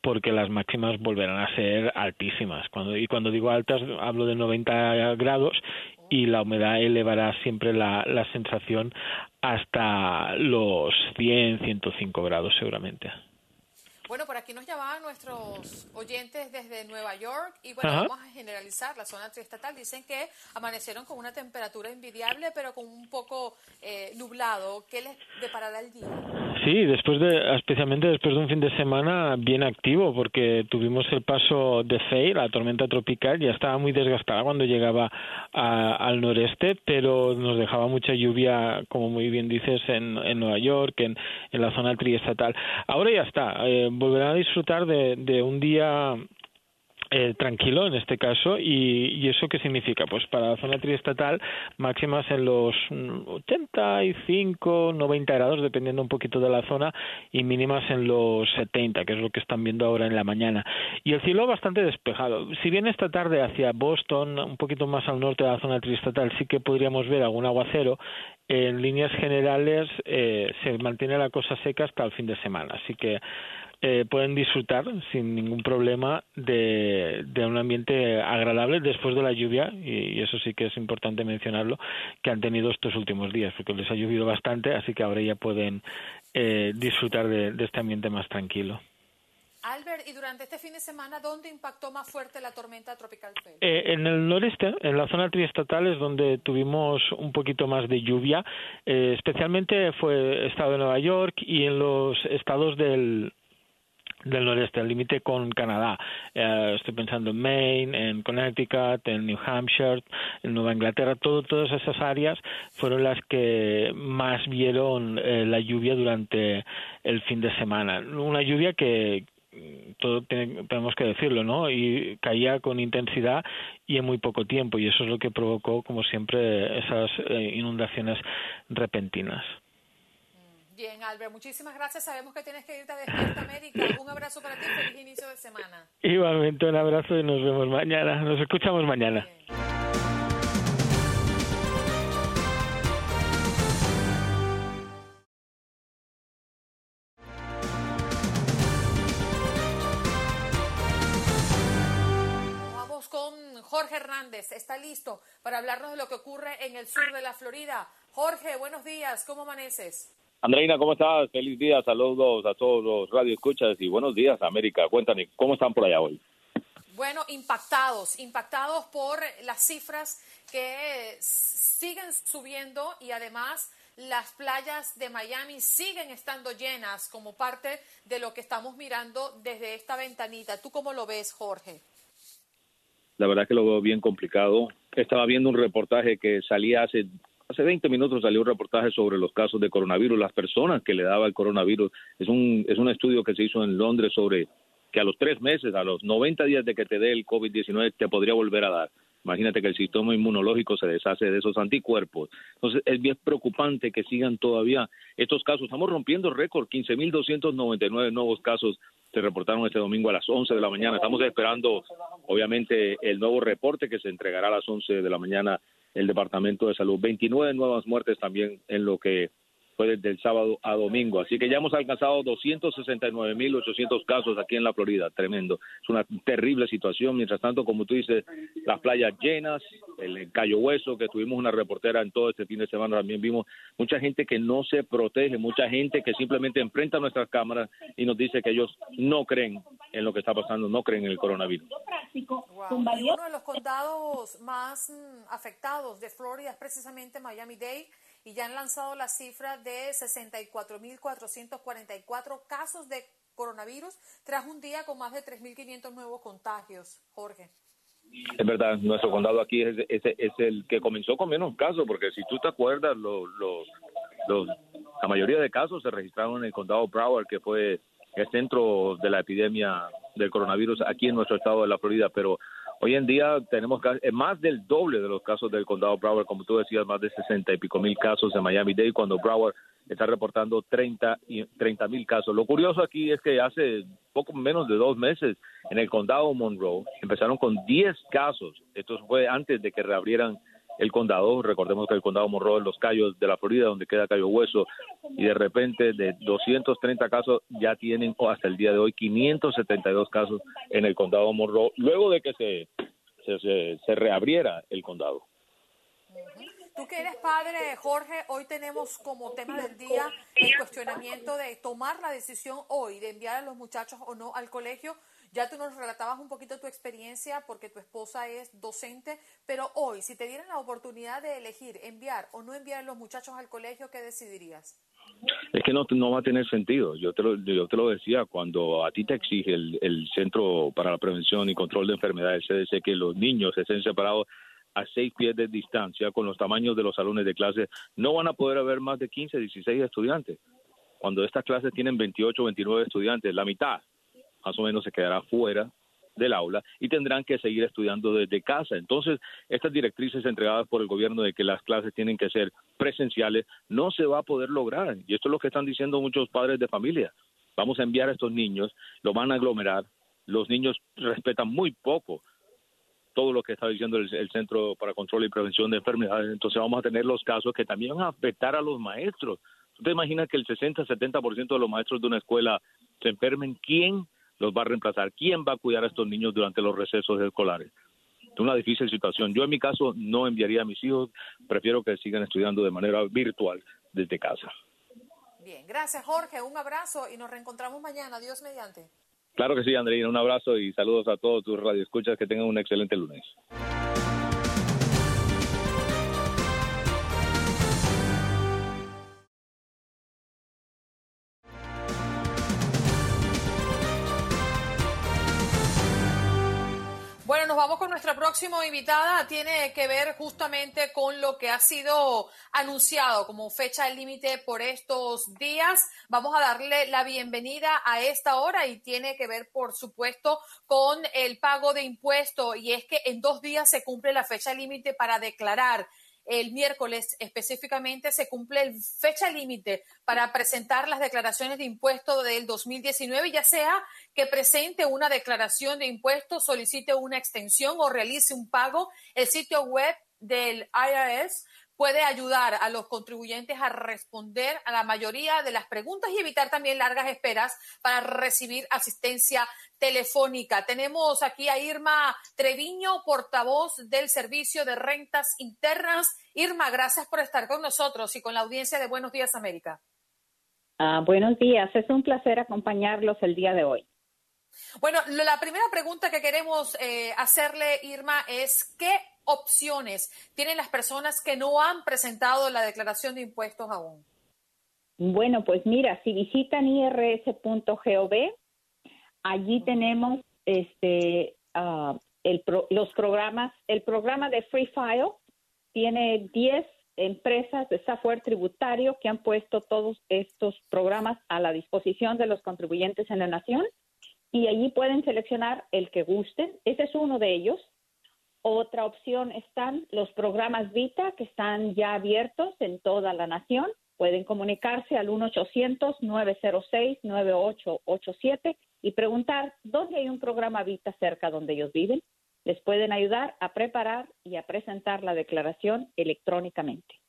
Speaker 13: porque las máximas volverán a ser altísimas. Cuando, y cuando digo altas, hablo de 90 grados y la humedad elevará siempre la, la sensación hasta los 100, 105 grados seguramente.
Speaker 1: Bueno, por aquí nos llamaban nuestros oyentes desde Nueva York y bueno, vamos a generalizar la zona triestatal. Dicen que amanecieron con una temperatura envidiable, pero con un poco eh, nublado. ¿Qué les deparará el día?
Speaker 13: Sí, después de, especialmente después de un fin de semana bien activo, porque tuvimos el paso de Fey, la tormenta tropical, ya estaba muy desgastada cuando llegaba al noreste, pero nos dejaba mucha lluvia, como muy bien dices, en, en Nueva York, en, en la zona triestatal. Ahora ya está, eh, volverán a disfrutar de, de un día eh, tranquilo en este caso y, eso qué significa pues para la zona triestatal máximas en los 85 90 grados dependiendo un poquito de la zona y mínimas en los 70 que es lo que están viendo ahora en la mañana. Y el cielo bastante despejado. Si bien esta tarde hacia Boston un poquito más al norte de la zona triestatal sí que podríamos ver algún aguacero en líneas generales eh, se mantiene la cosa seca hasta el fin de semana. Así que eh, pueden disfrutar sin ningún problema de, un ambiente agradable después de la lluvia, y, eso sí que es importante mencionarlo, que han tenido estos últimos días, porque les ha llovido bastante, así que ahora ya pueden eh, disfrutar de, este ambiente más tranquilo.
Speaker 1: Albert, y durante este fin de semana, ¿dónde impactó más fuerte la tormenta tropical
Speaker 13: eh, en el noreste, en la zona triestatal, es donde tuvimos un poquito más de lluvia. especialmente fue el estado de Nueva York y en los estados del, del noreste, al límite con Canadá. Eh, estoy pensando en Maine, en Connecticut, en New Hampshire, en Nueva Inglaterra, todo, todas esas áreas fueron las que más vieron eh, la lluvia durante el fin de semana. Una lluvia que todo tenemos que decirlo, ¿no? Y caía con intensidad y en muy poco tiempo, y eso es lo que provocó, como siempre, esas eh, inundaciones repentinas.
Speaker 1: Bien, Albert, muchísimas gracias. Sabemos que tienes que irte a Despierta América. Un abrazo para ti, feliz inicio de semana.
Speaker 13: Igualmente, un abrazo y nos vemos mañana. Nos escuchamos mañana.
Speaker 1: Vamos con Jorge Hernández. Está listo para hablarnos de lo que ocurre en el sur de la Florida. Jorge, buenos días. ¿Cómo amaneces?
Speaker 14: Andreina, ¿cómo estás? Feliz día, saludos a todos los radioescuchas y buenos días, América. Cuéntame, ¿cómo están por allá hoy?
Speaker 1: Bueno, impactados, impactados por las cifras que siguen subiendo y además las playas de Miami siguen estando llenas como parte de lo que estamos mirando desde esta ventanita. ¿Tú cómo lo ves, Jorge?
Speaker 14: La verdad que lo veo bien complicado. Estaba viendo un reportaje que salía hace Hace 20 minutos salió un reportaje sobre los casos de coronavirus, las personas que le daba el coronavirus. Es un, es un estudio que se hizo en Londres sobre que a los tres meses, a los 90 días de que te dé el COVID-19, te podría volver a dar. Imagínate que el sistema inmunológico se deshace de esos anticuerpos. Entonces, es bien preocupante que sigan todavía estos casos. Estamos rompiendo récord. 15.299 nuevos casos se reportaron este domingo a las 11 de la mañana. Estamos esperando, obviamente, el nuevo reporte que se entregará a las 11 de la mañana el Departamento de Salud. 29 nuevas muertes también en lo que fue desde el sábado a domingo. Así que ya hemos alcanzado 269.800 casos aquí en la Florida. Tremendo. Es una terrible situación. Mientras tanto, como tú dices, las playas llenas, el Cayo Hueso, que tuvimos una reportera en todo este fin de semana, también vimos mucha gente que no se protege, mucha gente que simplemente enfrenta nuestras cámaras y nos dice que ellos no creen en lo que está pasando, no creen en el coronavirus.
Speaker 1: uno de los condados más mm, afectados de Florida es precisamente Miami-Dade y ya han lanzado la cifra de 64.444 casos de coronavirus tras un día con más de 3.500 nuevos contagios. Jorge.
Speaker 14: Es verdad, nuestro condado aquí es, el que comenzó con menos casos, porque si tú te acuerdas, los, la mayoría de casos se registraron en el condado Broward, que fue el centro de la epidemia del coronavirus aquí en nuestro estado de la Florida, pero Hoy en día tenemos más del doble de los casos del condado Broward, como tú decías, más de 60 y pico mil casos en Miami-Dade, cuando Broward está reportando 30 mil casos. Lo curioso aquí es que hace poco menos de dos meses en el condado Monroe empezaron con 10 casos. Esto fue antes de que reabrieran el condado. Recordemos que el condado morró en los Cayos de la Florida, donde queda Cayo Hueso, y de repente de 230 casos ya tienen hasta el día de hoy 572 casos en el condado Monroe, luego de que se, se, se, reabriera el condado.
Speaker 1: Tú que eres padre, Jorge, hoy tenemos como tema del día el cuestionamiento de tomar la decisión hoy de enviar a los muchachos o no al colegio. Ya tú nos relatabas un poquito tu experiencia porque tu esposa es docente, pero hoy, si te dieran la oportunidad de elegir enviar o no enviar a los muchachos al colegio, ¿qué decidirías?
Speaker 14: Es que no, no va a tener sentido. Yo te, lo, yo te lo decía, cuando a ti te exige el, el Centro para la Prevención y Control de Enfermedades, CDC, que los niños estén separados a seis pies de distancia con los tamaños de los salones de clase, no van a poder haber más de 15, 16 estudiantes. Cuando estas clases tienen 28, 29 estudiantes, la mitad más o menos se quedará fuera del aula y tendrán que seguir estudiando desde casa. Entonces, estas directrices entregadas por el gobierno de que las clases tienen que ser presenciales no se va a poder lograr. Y esto es lo que están diciendo muchos padres de familia. Vamos a enviar a estos niños, lo van a aglomerar. Los niños respetan muy poco todo lo que está diciendo el, Centro para Control y Prevención de Enfermedades. Entonces vamos a tener los casos que también van a afectar a los maestros. ¿Usted imagina que el 60-70% de los maestros de una escuela se enfermen? ¿Quién los va a reemplazar? ¿Quién va a cuidar a estos niños durante los recesos escolares? Es una difícil situación. Yo en mi caso no enviaría a mis hijos, prefiero que sigan estudiando de manera virtual desde casa.
Speaker 1: Bien, gracias Jorge, un abrazo y nos reencontramos mañana, Dios mediante.
Speaker 14: Claro que sí, Andreina, un abrazo y saludos a todos tus radioescuchas, que tengan un excelente lunes.
Speaker 1: Con nuestra próxima invitada. Tiene que ver justamente con lo que ha sido anunciado como fecha límite por estos días. Vamos a darle la bienvenida a esta hora y tiene que ver, por supuesto, con el pago de impuestos. Y es que en dos días se cumple la fecha límite para declarar el miércoles específicamente se cumple el fecha límite para presentar las declaraciones de impuestos del 2019, ya sea que presente una declaración de impuestos, solicite una extensión o realice un pago. El sitio web del IRS puede ayudar a los contribuyentes a responder a la mayoría de las preguntas y evitar también largas esperas para recibir asistencia telefónica. Tenemos aquí a Irma Treviño, portavoz del Servicio de Rentas Internas. Irma, gracias por estar con nosotros y con la audiencia de Buenos Días América.
Speaker 15: Ah, buenos días, es un placer acompañarlos el día de hoy.
Speaker 1: Bueno, la primera pregunta que queremos eh, hacerle, Irma, es ¿qué opciones tienen las personas que no han presentado la declaración de impuestos aún?
Speaker 15: Bueno, pues mira, si visitan irs.gov, allí tenemos este uh, el los programas, el programa de Free File tiene 10 empresas de software tributario que han puesto todos estos programas a la disposición de los contribuyentes en la nación y allí pueden seleccionar el que gusten. Ese es uno de ellos. Otra opción están los programas Vita que están ya abiertos en toda la nación. Pueden comunicarse al 1-800-906-9887 y preguntar dónde hay un programa Vita cerca donde ellos viven. Les pueden ayudar a preparar y a presentar la declaración electrónicamente.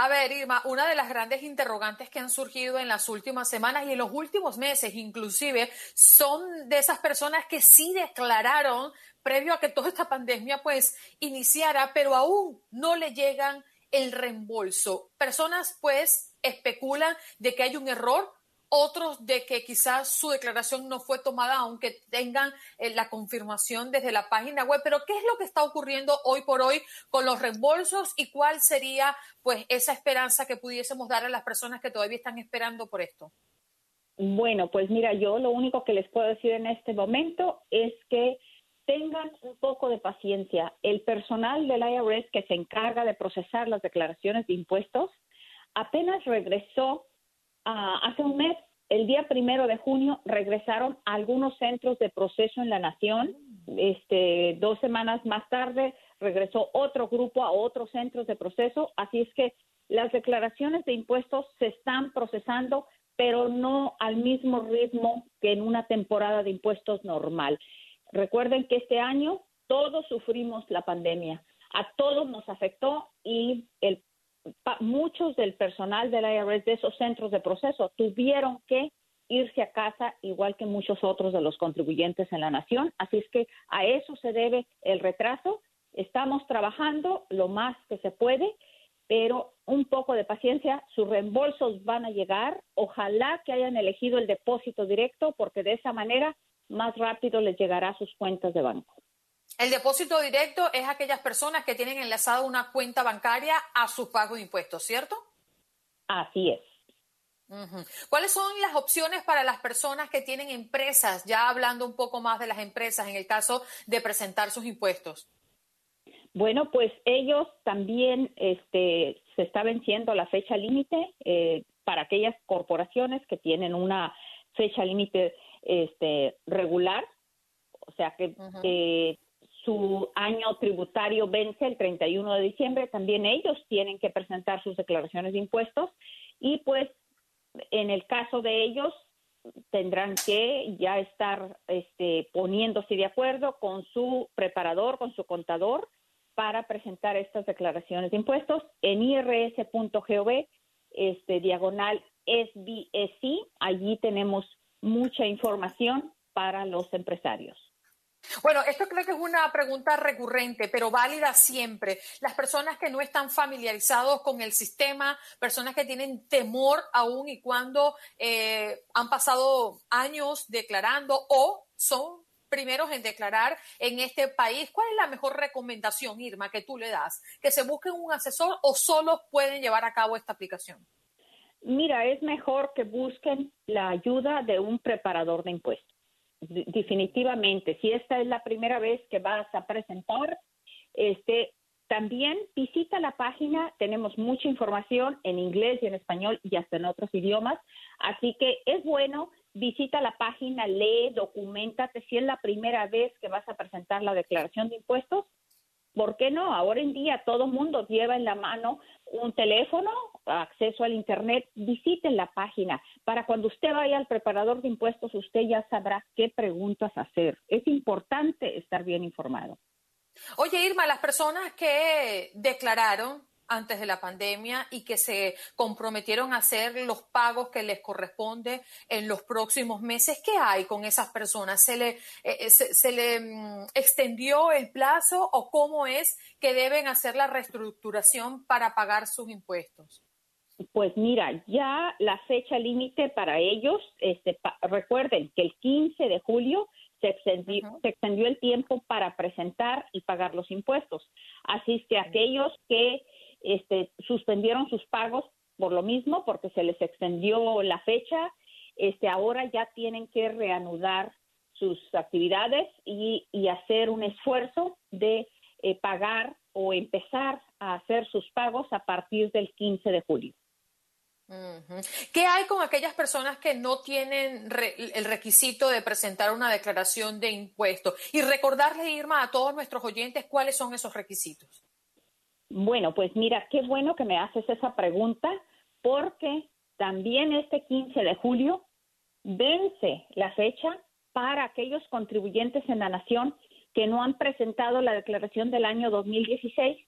Speaker 1: A ver, Irma, una de las grandes interrogantes que han surgido en las últimas semanas y en los últimos meses, inclusive, son de esas personas que sí declararon previo a que toda esta pandemia pues iniciara, pero aún no le llegan el reembolso. Personas pues especulan de que hay un error, otros de que quizás su declaración no fue tomada aunque tengan eh, la confirmación desde la página web. Pero ¿qué es lo que está ocurriendo hoy por hoy con los reembolsos y cuál sería pues esa esperanza que pudiésemos dar a las personas que todavía están esperando por esto?
Speaker 15: Bueno, pues mira, yo lo único que les puedo decir en este momento es que tengan un poco de paciencia. El personal del IRS que se encarga de procesar las declaraciones de impuestos apenas regresó hace un mes, el día primero de junio, regresaron a algunos centros de proceso en la nación. Este, dos semanas más tarde regresó otro grupo a otros centros de proceso, así es que las declaraciones de impuestos se están procesando, pero no al mismo ritmo que en una temporada de impuestos normal. Recuerden que este año todos sufrimos la pandemia, a todos nos afectó y el, muchos del personal del IRS de esos centros de proceso tuvieron que irse a casa, igual que muchos otros de los contribuyentes en la nación. Así es que a eso se debe el retraso. Estamos trabajando lo más que se puede, pero un poco de paciencia, sus reembolsos van a llegar. Ojalá que hayan elegido el depósito directo, porque de esa manera más rápido les llegará a sus cuentas de banco.
Speaker 1: El depósito directo es aquellas personas que tienen enlazada una cuenta bancaria a su pago de impuestos, ¿cierto?
Speaker 15: Así es.
Speaker 1: ¿Cuáles son las opciones para las personas que tienen empresas? Ya hablando un poco más de las empresas en el caso de presentar sus impuestos.
Speaker 15: Bueno, pues ellos también este, se está venciendo la fecha límite eh, para aquellas corporaciones que tienen una fecha límite este, regular, o sea que su año tributario vence el 31 de diciembre, también ellos tienen que presentar sus declaraciones de impuestos y pues en el caso de ellos tendrán que ya estar este, poniéndose de acuerdo con su preparador, con su contador, para presentar estas declaraciones de impuestos en irs.gov, este, diagonal SBSI. Allí tenemos mucha información para los empresarios.
Speaker 1: Bueno, esto creo que es una pregunta recurrente, pero válida siempre. Las personas que no están familiarizados con el sistema, personas que tienen temor aún y cuando eh, han pasado años declarando o son primeros en declarar en este país. ¿Cuál es la mejor recomendación, Irma, que tú le das? ¿Que se busquen un asesor o solo pueden llevar a cabo esta aplicación?
Speaker 15: Mira, es mejor que busquen la ayuda de un preparador de impuestos definitivamente, si esta es la primera vez que vas a presentar, este, también visita la página, tenemos mucha información en inglés y en español y hasta en otros idiomas, así que es bueno, visita la página, lee, documentate si es la primera vez que vas a presentar la declaración de impuestos, ¿por qué no? Ahora en día todo mundo lleva en la mano un teléfono, acceso al Internet, visiten la página. Para cuando usted vaya al preparador de impuestos, usted ya sabrá qué preguntas hacer. Es importante estar bien informado.
Speaker 1: Oye, Irma, las personas que declararon antes de la pandemia y que se comprometieron a hacer los pagos que les corresponde en los próximos meses. ¿Qué hay con esas personas? ¿Se le, eh, eh, se, le mm, extendió el plazo o cómo es que deben hacer la reestructuración para pagar sus impuestos?
Speaker 15: Pues mira, ya la fecha límite para ellos, este, recuerden que el 15 de julio se extendió, se extendió, el tiempo para presentar y pagar los impuestos. Así que aquellos que este, suspendieron sus pagos por lo mismo, porque se les extendió la fecha, este, ahora ya tienen que reanudar sus actividades y, hacer un esfuerzo de eh, pagar o empezar a hacer sus pagos a partir del 15 de julio.
Speaker 1: ¿Qué hay con aquellas personas que no tienen el requisito de presentar una declaración de impuestos? Y recordarle, Irma, a todos nuestros oyentes cuáles son esos requisitos.
Speaker 15: Bueno, pues mira, qué bueno que me haces esa pregunta porque también este 15 de julio vence la fecha para aquellos contribuyentes en la nación que no han presentado la declaración del año 2016.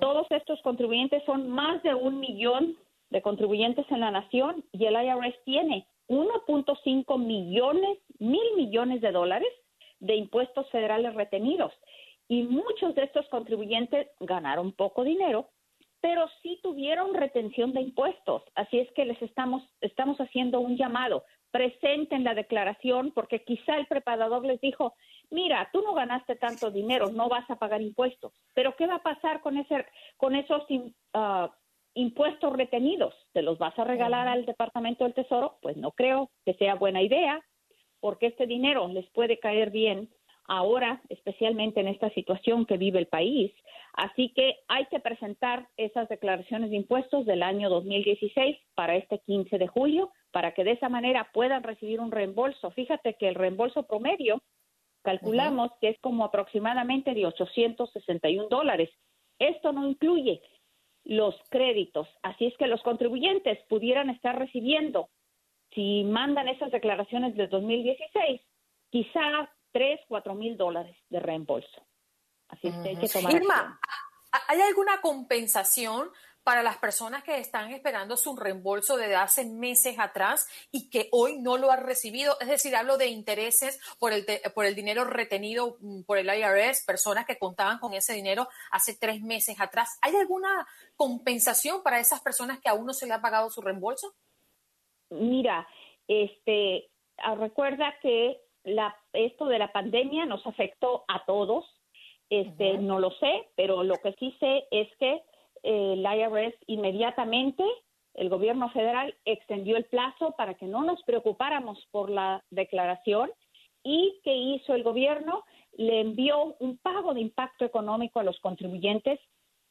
Speaker 15: Todos estos contribuyentes son más de un millón de contribuyentes en la nación y el IRS tiene 1.5 millones, mil millones de dólares de impuestos federales retenidos y muchos de estos contribuyentes ganaron poco dinero, pero sí tuvieron retención de impuestos. Así es que les estamos, estamos haciendo un llamado. Presenten la declaración porque quizá el preparador les dijo, mira, tú no ganaste tanto dinero, no vas a pagar impuestos. Pero ¿qué va a pasar con, ese, con esos ah, impuestos retenidos? ¿Te los vas a regalar al Departamento del Tesoro? Pues no creo que sea buena idea porque este dinero les puede caer bien ahora, especialmente en esta situación que vive el país. Así que hay que presentar esas declaraciones de impuestos del año 2016 para este 15 de julio, para que de esa manera puedan recibir un reembolso. Fíjate que el reembolso promedio calculamos que es como aproximadamente de 861 dólares. Esto no incluye los créditos, así es que los contribuyentes pudieran estar recibiendo, si mandan esas declaraciones de 2016, quizá 3, 4 mil dólares de reembolso. Así es que hay que tomar.
Speaker 1: Irma, ¿hay alguna compensación para las personas que están esperando su reembolso desde hace meses atrás y que hoy no lo han recibido. Es decir, hablo de intereses por el, por el dinero retenido mm, por el IRS, personas que contaban con ese dinero hace tres meses atrás. ¿Hay alguna compensación para esas personas que aún no se le ha pagado su reembolso?
Speaker 15: Mira, este, ah, recuerda que la, esto de la pandemia nos afectó a todos. Este, no lo sé, pero lo que sí sé es que el IRS inmediatamente, el gobierno federal extendió el plazo para que no nos preocupáramos por la declaración y que hizo el gobierno le envió un pago de impacto económico a los contribuyentes.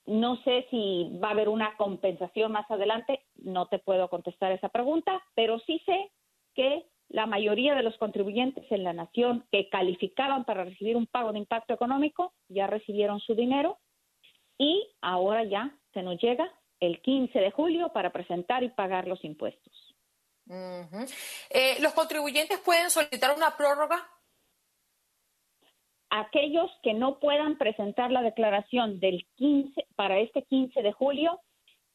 Speaker 15: No sé si va a haber una compensación más adelante, no te puedo contestar esa pregunta, pero sí sé que la mayoría de los contribuyentes en la nación que calificaban para recibir un pago de impacto económico ya recibieron su dinero y ahora ya se nos llega el 15 de julio para presentar y pagar los impuestos.
Speaker 1: Eh, ¿Los contribuyentes pueden solicitar una prórroga?
Speaker 15: Aquellos que no puedan presentar la declaración del 15 para este 15 de julio,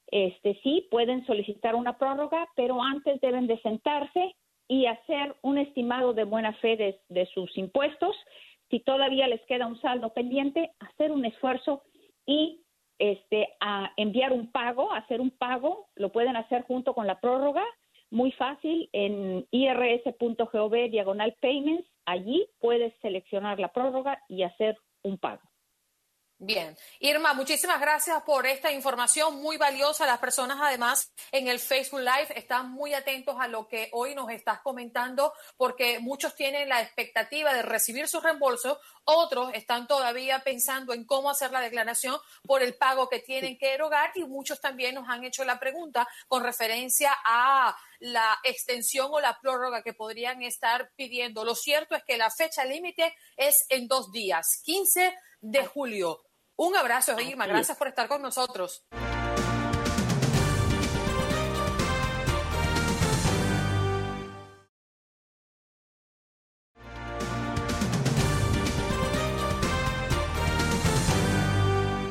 Speaker 15: este sí pueden solicitar una prórroga, pero antes deben de sentarse y hacer un estimado de buena fe de, de sus impuestos. Si todavía les queda un saldo pendiente, hacer un esfuerzo y este, a enviar un pago, hacer un pago, lo pueden hacer junto con la prórroga, muy fácil, en irs.gov diagonal payments, allí puedes seleccionar la prórroga y hacer un pago.
Speaker 1: Bien. Irma, muchísimas gracias por esta información muy valiosa. Las personas además en el Facebook Live están muy atentos a lo que hoy nos estás comentando porque muchos tienen la expectativa de recibir su reembolso, otros están todavía pensando en cómo hacer la declaración por el pago que tienen que erogar y muchos también nos han hecho la pregunta con referencia a la extensión o la prórroga que podrían estar pidiendo. Lo cierto es que la fecha límite es en dos días, 15 de julio. Un abrazo, Irma. Gracias por estar con nosotros.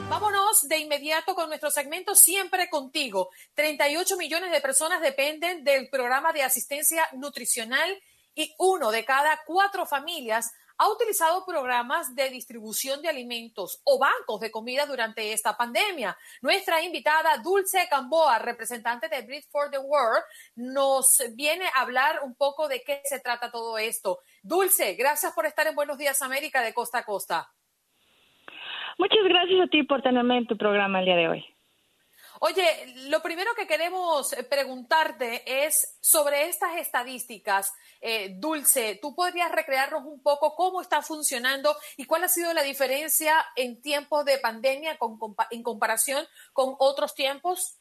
Speaker 1: Vámonos de inmediato con nuestro segmento Siempre contigo. 38 millones de personas dependen del programa de asistencia nutricional y uno de cada cuatro familias ha utilizado programas de distribución de alimentos o bancos de comida durante esta pandemia. Nuestra invitada Dulce Camboa, representante de Breed for the World, nos viene a hablar un poco de qué se trata todo esto. Dulce, gracias por estar en Buenos Días América de costa a costa.
Speaker 16: Muchas gracias a ti por tenerme en tu programa el día de hoy.
Speaker 1: Oye, lo primero que queremos eh, preguntarte es sobre estas estadísticas. Eh, Dulce, ¿tú podrías recrearnos un poco cómo está funcionando y cuál ha sido la diferencia en tiempos de pandemia en comparación con otros tiempos?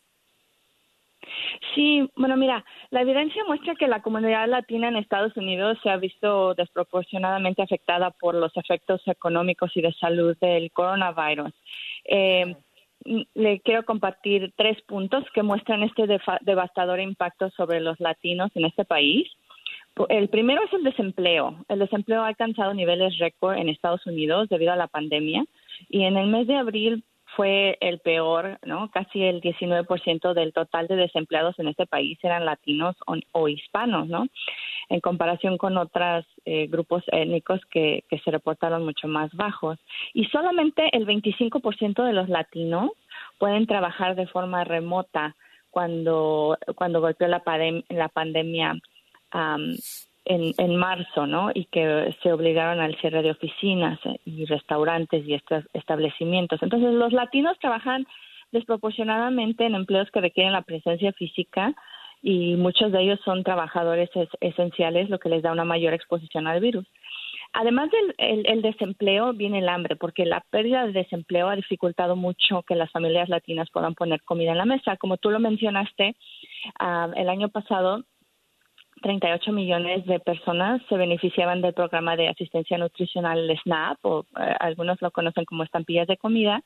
Speaker 16: Sí, bueno, mira, la evidencia muestra que la comunidad latina en Estados Unidos se ha visto desproporcionadamente afectada por los efectos económicos y de salud del coronavirus. Eh, le quiero compartir tres puntos que muestran este devastador impacto sobre los latinos en este país. El primero es el desempleo. El desempleo ha alcanzado niveles récord en Estados Unidos debido a la pandemia y en el mes de abril fue el peor, ¿no? Casi el 19% del total de desempleados en este país eran latinos o, hispanos, ¿no? En comparación con otros eh, grupos étnicos que, que se reportaron mucho más bajos. Y solamente el 25% de los latinos pueden trabajar de forma remota cuando, cuando golpeó la, la pandemia en, en marzo, ¿no? Y que se obligaron al cierre de oficinas y restaurantes y establecimientos. Entonces, los latinos trabajan desproporcionadamente en empleos que requieren la presencia física y muchos de ellos son trabajadores esenciales, lo que les da una mayor exposición al virus. Además del el, desempleo, viene el hambre, porque la pérdida de desempleo ha dificultado mucho que las familias latinas puedan poner comida en la mesa. Como tú lo mencionaste, ah, el año pasado 38 millones de personas se beneficiaban del programa de asistencia nutricional SNAP, o eh, algunos lo conocen como estampillas de comida,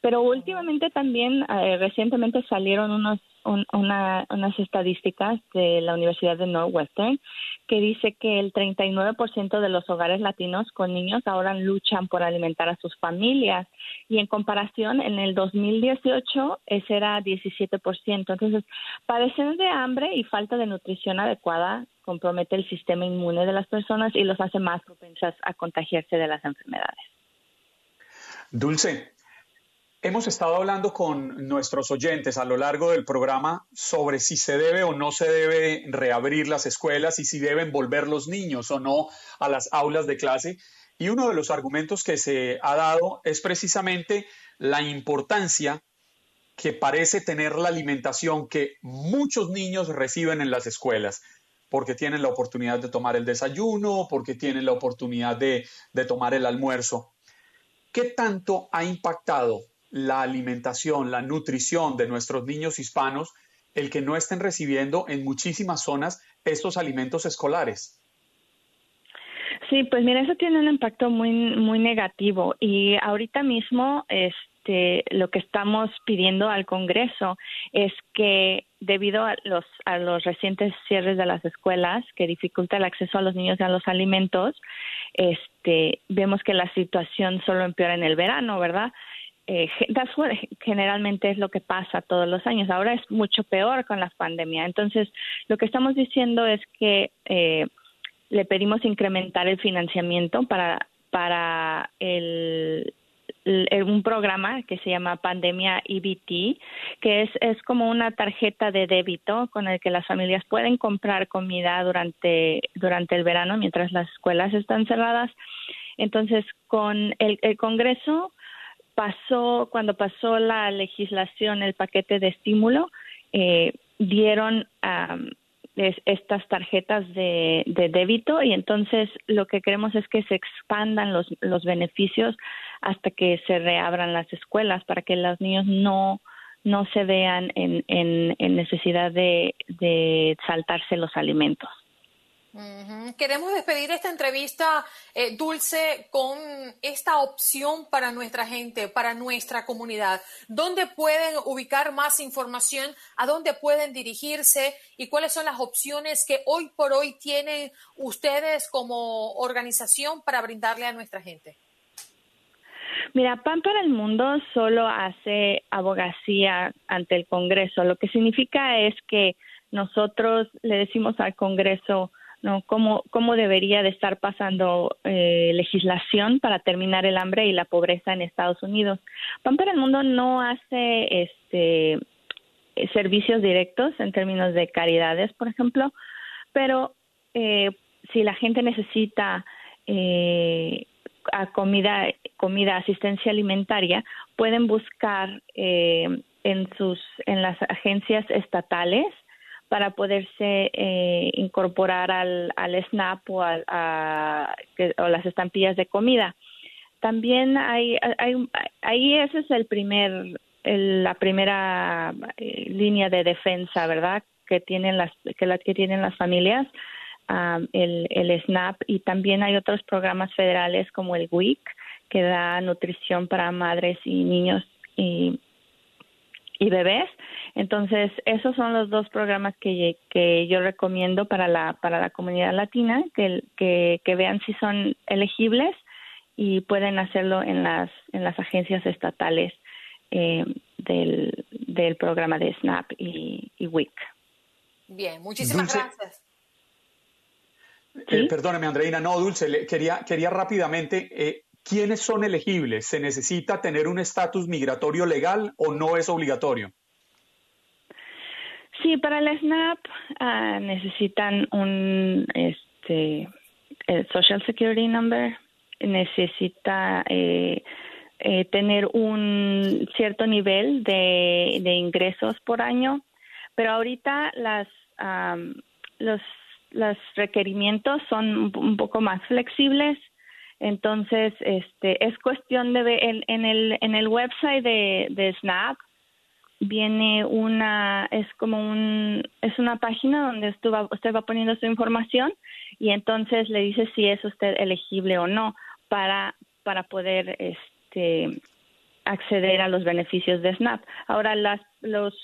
Speaker 16: pero últimamente también, eh, recientemente salieron unos, unas estadísticas de la Universidad de Northwestern que dice que el 39% de los hogares latinos con niños ahora luchan por alimentar a sus familias y en comparación en el 2018 ese era 17%. Entonces, padecer de hambre y falta de nutrición adecuada compromete el sistema inmune de las personas y los hace más propensas a contagiarse de las enfermedades.
Speaker 17: Dulce, Hemos estado hablando con nuestros oyentes a lo largo del programa sobre si se debe o no se debe reabrir las escuelas y si deben volver los niños o no a las aulas de clase. Y uno de los argumentos que se ha dado es precisamente la importancia que parece tener la alimentación que muchos niños reciben en las escuelas, porque tienen la oportunidad de tomar el desayuno, porque tienen la oportunidad de, de tomar el almuerzo. ¿Qué tanto ha impactado la alimentación, la nutrición de nuestros niños hispanos, el que no estén recibiendo en muchísimas zonas estos alimentos escolares.
Speaker 16: Sí, pues mira, eso tiene un impacto muy muy negativo y ahorita mismo este lo que estamos pidiendo al Congreso es que debido a los a los recientes cierres de las escuelas que dificulta el acceso a los niños a los alimentos, este vemos que la situación solo empeora en el verano, ¿verdad? Eh, generalmente es lo que pasa todos los años. Ahora es mucho peor con la pandemia. Entonces, lo que estamos diciendo es que eh, le pedimos incrementar el financiamiento para, para el, un programa que se llama Pandemia EBT, que es, es como una tarjeta de débito con el que las familias pueden comprar comida durante, durante el verano mientras las escuelas están cerradas. Entonces, con el, el Congreso pasó, cuando pasó la legislación, el paquete de estímulo, eh, dieron estas tarjetas de, débito y entonces lo que queremos es que se expandan los, los beneficios hasta que se reabran las escuelas para que los niños no no se vean en, en, necesidad de saltarse los alimentos.
Speaker 1: Queremos despedir esta entrevista, eh, Dulce, con esta opción para nuestra gente, para nuestra comunidad. ¿Dónde pueden ubicar más información? ¿A dónde pueden dirigirse? ¿Y cuáles son las opciones que hoy por hoy tienen ustedes como organización para brindarle a nuestra gente?
Speaker 16: Mira, PAN para el Mundo solo hace abogacía ante el Congreso. Lo que significa es que nosotros le decimos al Congreso, ¿no? Cómo, debería de estar pasando eh, legislación para terminar el hambre y la pobreza en Estados Unidos. Pan para el Mundo no hace este servicios directos en términos de caridades, por ejemplo, pero eh, si la gente necesita eh, comida, comida, asistencia alimentaria, pueden buscar en sus en las agencias estatales para poderse eh, incorporar al, al SNAP o, a, o las estampillas de comida. También hay, hay, ahí ese es el primer, la primera eh, línea de defensa, ¿verdad? Que tienen las que, las que tienen las familias, el, el SNAP y también hay otros programas federales como el WIC que da nutrición para madres y niños y y bebés. Entonces, esos son los dos programas que, que yo recomiendo para la, para la comunidad latina, que, que, vean si son elegibles y pueden hacerlo en las, en las agencias estatales eh, del, del programa de SNAP y, y WIC.
Speaker 1: Bien, muchísimas gracias.
Speaker 17: Eh, perdóname, Andreina, no, Dulce, quería, quería rápidamente, eh, ¿quiénes son elegibles? ¿Se necesita tener un estatus migratorio legal o no es obligatorio?
Speaker 16: Sí, para el SNAP ah, necesitan un este Social Security Number, necesita eh, eh, tener un cierto nivel de, ingresos por año, pero ahorita las los los requerimientos son un poco más flexibles entonces, este, es cuestión de ver en, el, en el website de, de SNAP, viene una, es como un, es una página donde usted va, usted va poniendo su información y entonces le dice si es usted elegible o no para, para poder este, acceder a los beneficios de SNAP. Ahora, las, los,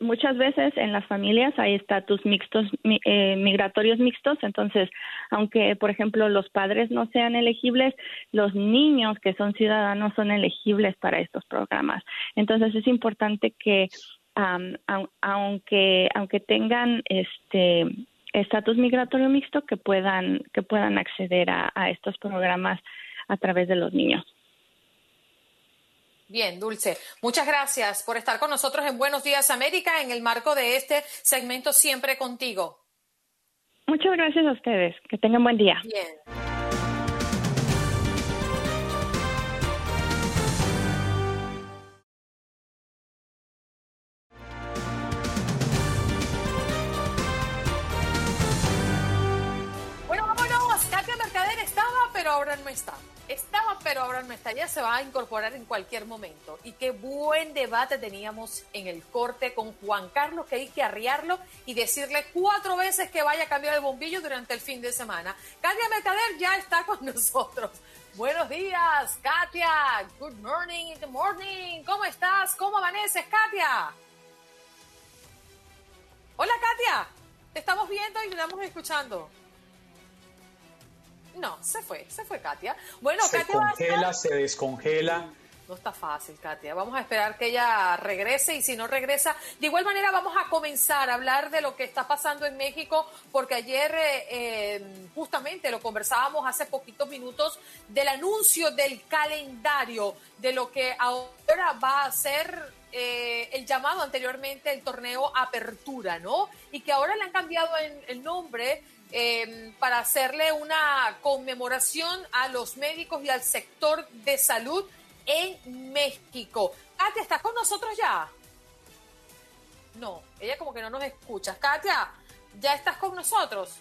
Speaker 16: muchas veces en las familias hay estatus mixtos, eh, migratorios mixtos, entonces, aunque, por ejemplo, los padres no sean elegibles, los niños que son ciudadanos son elegibles para estos programas. Entonces, es importante que, aunque, aunque tengan este estatus migratorio mixto, que puedan, que puedan acceder a estos programas a través de los niños.
Speaker 1: Bien, Dulce. Muchas gracias por estar con nosotros en Buenos Días América en el marco de este segmento Siempre contigo.
Speaker 16: Muchas gracias a ustedes. Que tengan buen día.
Speaker 1: Bien. pero ahora no está. Estaba, pero ahora no está. Ya se va a incorporar en cualquier momento. Y qué buen debate teníamos en el corte con Juan Carlos, que hay que arriarlo y decirle cuatro veces que vaya a cambiar el bombillo durante el fin de semana. Katia Mercader ya está con nosotros. Buenos días, Katia. Good morning, good morning. ¿Cómo estás? ¿Cómo amaneces, Katia? Hola, Katia. Te estamos viendo y estamos escuchando. No, se fue, se fue Katia. Bueno,
Speaker 17: se congela, se descongela.
Speaker 1: No está fácil, Katia. Vamos a esperar que ella regrese y si no regresa, de igual manera vamos a comenzar a hablar de lo que está pasando en México, porque ayer eh, eh, justamente lo conversábamos hace poquitos minutos del anuncio del calendario de lo que ahora va a ser eh, el llamado anteriormente el torneo Apertura, ¿no? Y que ahora le han cambiado el nombre Em, para hacerle una conmemoración a los médicos y al sector de salud en México. Katia, ¿estás con nosotros ya? No, ella como que no nos escucha. Katia, ¿ya estás con nosotros?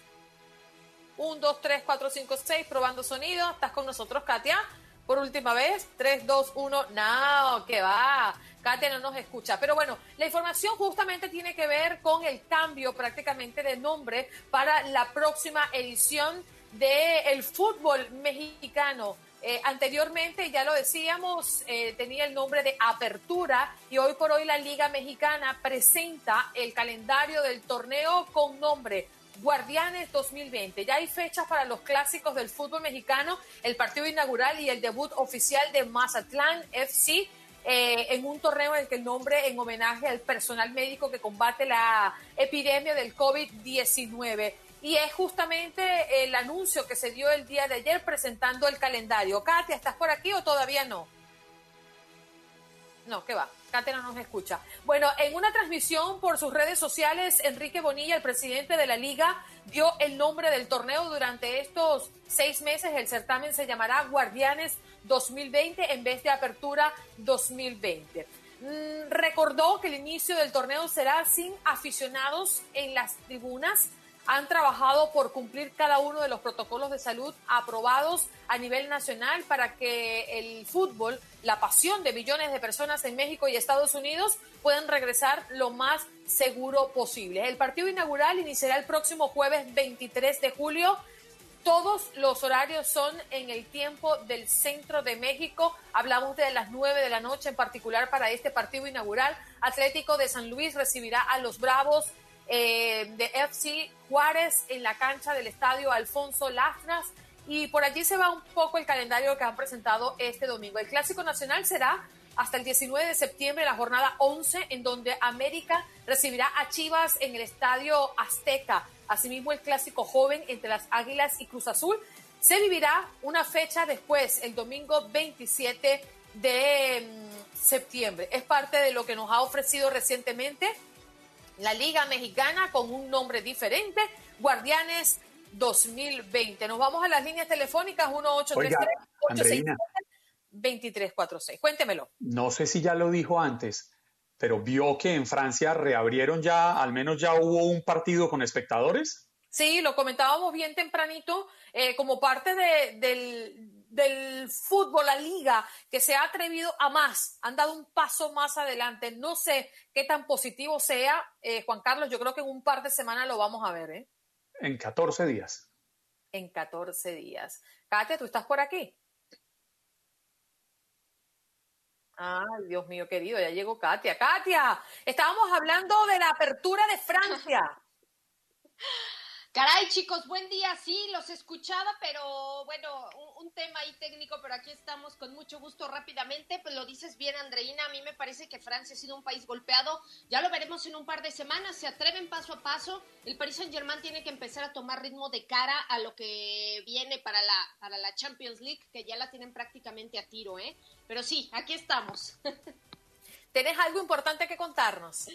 Speaker 1: Un, dos, tres, cuatro, cinco, seis, probando sonido. ¿Estás con nosotros, Katia? Por última vez, tres, dos, uno, no, que va. Katia no nos escucha. Pero bueno, la información justamente tiene que ver con el cambio prácticamente de nombre para la próxima edición del fútbol mexicano. Eh, anteriormente, ya lo decíamos, eh, tenía el nombre de Apertura y hoy por hoy la Liga Mexicana presenta el calendario del torneo con nombre Guardianes 2020. Ya hay fechas para los clásicos del fútbol mexicano, el partido inaugural y el debut oficial de Mazatlán FC eh, en un torneo en el que el nombre en homenaje al personal médico que combate la epidemia del COVID-19. Y es justamente el anuncio que se dio el día de ayer presentando el calendario. Katia, ¿estás por aquí o todavía no? No, ¿qué va? No nos escucha. Bueno, en una transmisión por sus redes sociales, Enrique Bonilla, el presidente de la liga, dio el nombre del torneo durante estos seis meses. El certamen se llamará Guardianes 2020 en vez de Apertura 2020. Mm, recordó que el inicio del torneo será sin aficionados en las tribunas. Han trabajado por cumplir cada uno de los protocolos de salud aprobados a nivel nacional para que el fútbol, la pasión de millones de personas en México y Estados Unidos, puedan regresar lo más seguro posible. El partido inaugural iniciará el próximo jueves 23 de julio todos los horarios son en el tiempo del centro de México. Hablamos de las 9 de la noche en particular para este partido inaugural. Atlético de San Luis recibirá a los Bravos eh, de FC Juárez en la cancha del estadio Alfonso Lastras. Y por allí se va un poco el calendario que han presentado este domingo. El Clásico Nacional será hasta el 19 de septiembre, la jornada 11, en donde América recibirá a Chivas en el estadio Azteca. Asimismo, el clásico joven entre las Águilas y Cruz Azul se vivirá una fecha después, el domingo 27 de mm, septiembre. Es parte de lo que nos ha ofrecido recientemente la Liga Mexicana con un nombre diferente, Guardianes 2020. Nos vamos a las líneas telefónicas 1833 2346. Cuéntemelo.
Speaker 17: No sé si ya lo dijo antes, pero vio que en Francia reabrieron ya, al menos ya hubo un partido con espectadores.
Speaker 1: Sí, lo comentábamos bien tempranito, eh, como parte de, del fútbol, la liga, que se ha atrevido a más, han dado un paso más adelante. No sé qué tan positivo sea, eh, Juan Carlos, yo creo que en un par de semanas lo vamos a ver. ¿eh?
Speaker 17: En 14 días.
Speaker 1: En 14 días. Katia, ¿tú estás por aquí? Ay, Dios mío querido, ya llegó Katia. Katia, estábamos hablando de la apertura de Francia.
Speaker 18: Caray, chicos, buen día. Sí, los escuchaba, pero bueno, un, tema ahí técnico, pero aquí estamos con mucho gusto rápidamente. Pues lo dices bien, Andreina. A mí me parece que Francia ha sido un país golpeado. Ya lo veremos en un par de semanas. Se atreven paso a paso. El Paris Saint-Germain tiene que empezar a tomar ritmo de cara a lo que viene para la, para la Champions League, que ya la tienen prácticamente a tiro, ¿eh? Pero sí, aquí estamos.
Speaker 1: ¿Tenés algo importante que contarnos?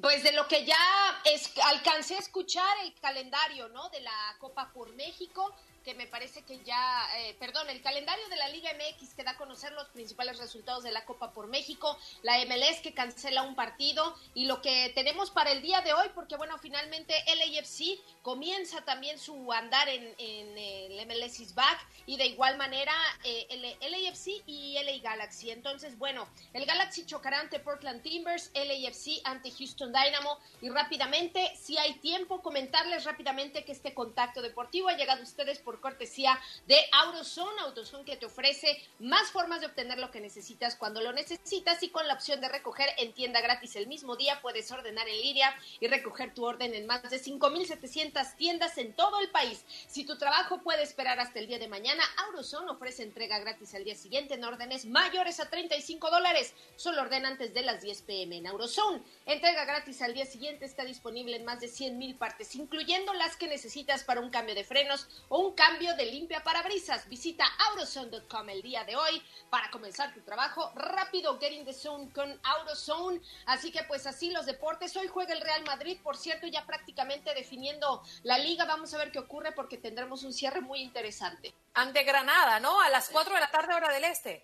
Speaker 18: Pues de lo que ya es, alcancé a escuchar el calendario, ¿no? De la Copa por México que me parece que ya, eh, perdón, el calendario de la Liga MX que da a conocer los principales resultados de la Copa por México, la MLS que cancela un partido y lo que tenemos para el día de hoy, porque bueno, finalmente LAFC comienza también su andar en, en el MLS is back y de igual manera eh, el LAFC y LA Galaxy. Entonces, bueno, el Galaxy chocará ante Portland Timbers, LAFC ante Houston Dynamo y rápidamente, si hay tiempo, comentarles rápidamente que este contacto deportivo ha llegado a ustedes por por cortesía de AutoZone, AutoZone que te ofrece más formas de obtener lo que necesitas cuando lo necesitas y con la opción de recoger en tienda gratis el mismo día puedes ordenar en línea y recoger tu orden en más de 5.700 tiendas en todo el país. Si tu trabajo puede esperar hasta el día de mañana, AutoZone ofrece entrega gratis al día siguiente en órdenes mayores a 35 dólares. Solo ordena antes de las 10 pm en AutoZone. Entrega gratis al día siguiente está disponible en más de 100.000 partes, incluyendo las que necesitas para un cambio de frenos o un cambio de limpia parabrisas. Visita AutoZone.com el día de hoy para comenzar tu trabajo rápido. Get in the zone con AutoZone. Así que pues así los deportes. Hoy juega el Real Madrid, por cierto, ya prácticamente definiendo la liga. Vamos a ver qué ocurre porque tendremos un cierre muy interesante.
Speaker 1: Ante Granada, ¿no? A las 4 de la tarde hora del este.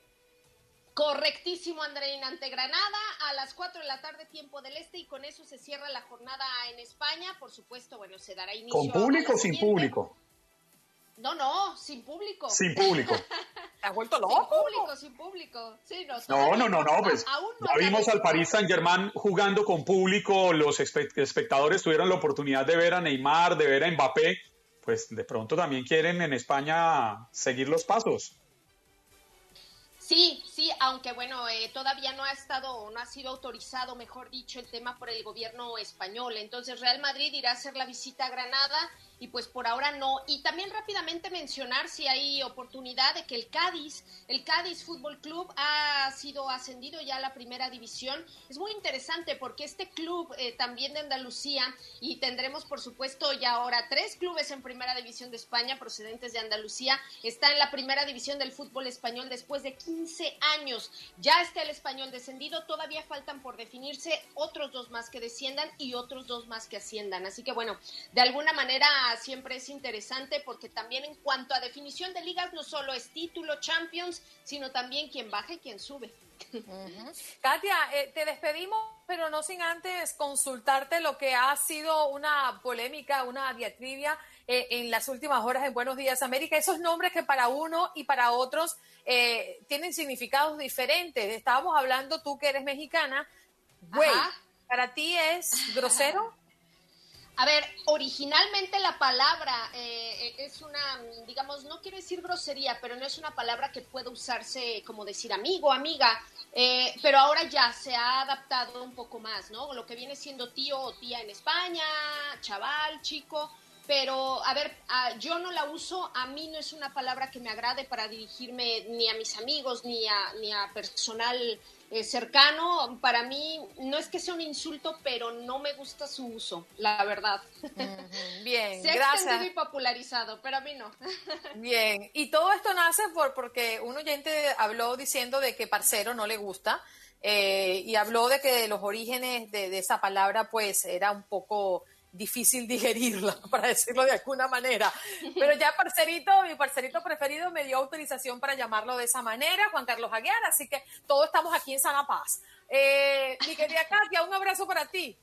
Speaker 18: Correctísimo, Andreina, ante Granada a las 4 de la tarde, tiempo del este, y con eso se cierra la jornada en España. Por supuesto, bueno, se dará inicio.
Speaker 17: ¿Con público o sin público?
Speaker 18: No, no, sin público.
Speaker 17: Sin público.
Speaker 1: ¿Te has vuelto loco?
Speaker 18: Sin público, sin público. Sí,
Speaker 17: no, no, no, no, pues ya vimos al Paris Saint Germain jugando con público, los espectadores tuvieron la oportunidad de ver a Neymar, de ver a Mbappé, pues de pronto también quieren en España seguir los pasos.
Speaker 18: Sí, sí, aunque bueno, eh, todavía no ha estado, no ha sido autorizado, mejor dicho, el tema por el gobierno español. Entonces Real Madrid irá a hacer la visita a Granada y pues por ahora no. Y también rápidamente mencionar si hay oportunidad de que el Cádiz, el Cádiz Fútbol Club ha sido ascendido ya a la primera división. Es muy interesante porque este club eh, también de Andalucía y tendremos por supuesto ya ahora tres clubes en primera división de España procedentes de Andalucía. Está en la primera división del fútbol español después de 15 años. Ya está el español descendido, todavía faltan por definirse otros dos más que desciendan y otros dos más que asciendan. Así que bueno, de alguna manera siempre es interesante porque también en cuanto a definición de ligas no solo es título Champions, sino también quien baja y quien sube.
Speaker 1: Katia, eh, te despedimos, pero no sin antes consultarte lo que ha sido una polémica, una diatribia eh, en las últimas horas en Buenos Días América. Esos nombres que para uno y para otros eh, tienen significados diferentes. Estábamos hablando, tú que eres mexicana, güey, ¿para ti es grosero?
Speaker 18: A ver, originalmente la palabra eh, es una, digamos, no quiero decir grosería, pero no es una palabra que pueda usarse como decir amigo, amiga, eh, pero ahora ya se ha adaptado un poco más, ¿no? Lo que viene siendo tío o tía en España, chaval, chico, pero a ver, yo no la uso, a mí no es una palabra que me agrade para dirigirme ni a mis amigos ni a, ni a personal eh, cercano, para mí no es que sea un insulto, pero no me gusta su uso, la verdad.
Speaker 1: Bien,
Speaker 18: Se ha
Speaker 1: gracias.
Speaker 18: extendido y popularizado, pero a mí no.
Speaker 1: Bien, y todo esto nace por porque un oyente habló diciendo de que parcero no le gusta eh, y habló de que los orígenes de, de esa palabra pues era un poco difícil digerirla, para decirlo de alguna manera. Pero ya parcerito, mi parcerito preferido me dio autorización para llamarlo de esa manera, Juan Carlos Aguiar, así que todos estamos aquí en Sana Paz. Eh, mi querida Katia, un abrazo para ti.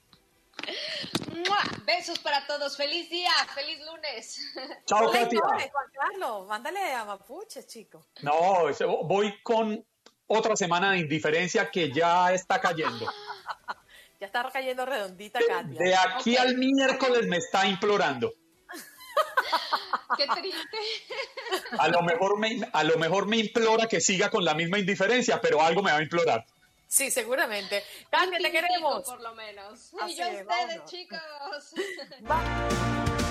Speaker 18: Besos para todos. Feliz día, feliz lunes.
Speaker 17: Chao, Katia.
Speaker 1: Juan Carlos, mándale a Mapuche, chico.
Speaker 17: No, voy con otra semana de indiferencia que ya está cayendo.
Speaker 1: ya está cayendo redondita, Katia.
Speaker 17: De aquí al miércoles me está implorando.
Speaker 18: Qué triste.
Speaker 17: A lo, mejor me, a lo mejor me implora que siga con la misma indiferencia, pero algo me va a implorar.
Speaker 1: Sí, seguramente. Katia, te queremos.
Speaker 18: Por lo menos. y yo ustedes, chicos.
Speaker 1: El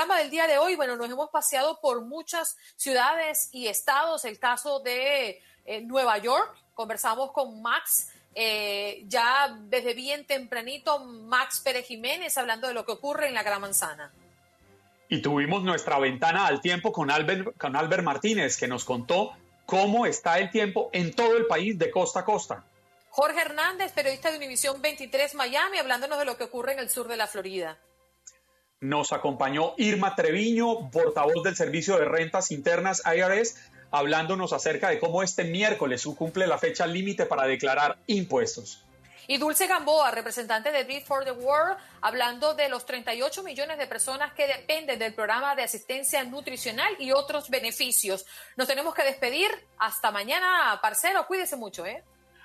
Speaker 1: programa del día de hoy, bueno, nos hemos paseado por muchas ciudades y estados. El caso de eh, Nueva York, conversamos con Max eh, ya desde bien tempranito, Max Pérez Jiménez hablando de lo que ocurre en la Gran Manzana.
Speaker 17: Y tuvimos nuestra ventana al tiempo con Albert, con Albert Martínez, que nos contó cómo está el tiempo en todo el país de costa a costa.
Speaker 1: Jorge Hernández, periodista de Univisión 23 Miami, hablándonos de lo que ocurre en el sur de la Florida.
Speaker 17: Nos acompañó Irma Treviño, portavoz del Servicio de Rentas Internas IRS, hablándonos acerca de cómo este miércoles cumple la fecha límite para declarar impuestos.
Speaker 1: Y Dulce Gamboa, representante de Beat for the World, hablando de los 38 millones de personas que dependen del programa de asistencia nutricional y otros beneficios. Nos tenemos que despedir. Hasta mañana, parcero. Cuídese mucho, ¿eh?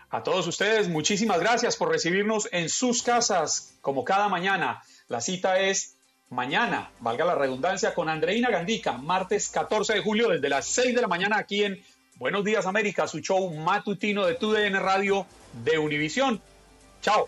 Speaker 17: A todos ustedes, muchísimas gracias por recibirnos en sus casas, como cada mañana. La cita es mañana, valga la redundancia, con Andreina Gandica, martes 14 de julio, desde las 6 de la mañana aquí en Buenos Días América, su show matutino de TUDN Radio de Univisión. Chao.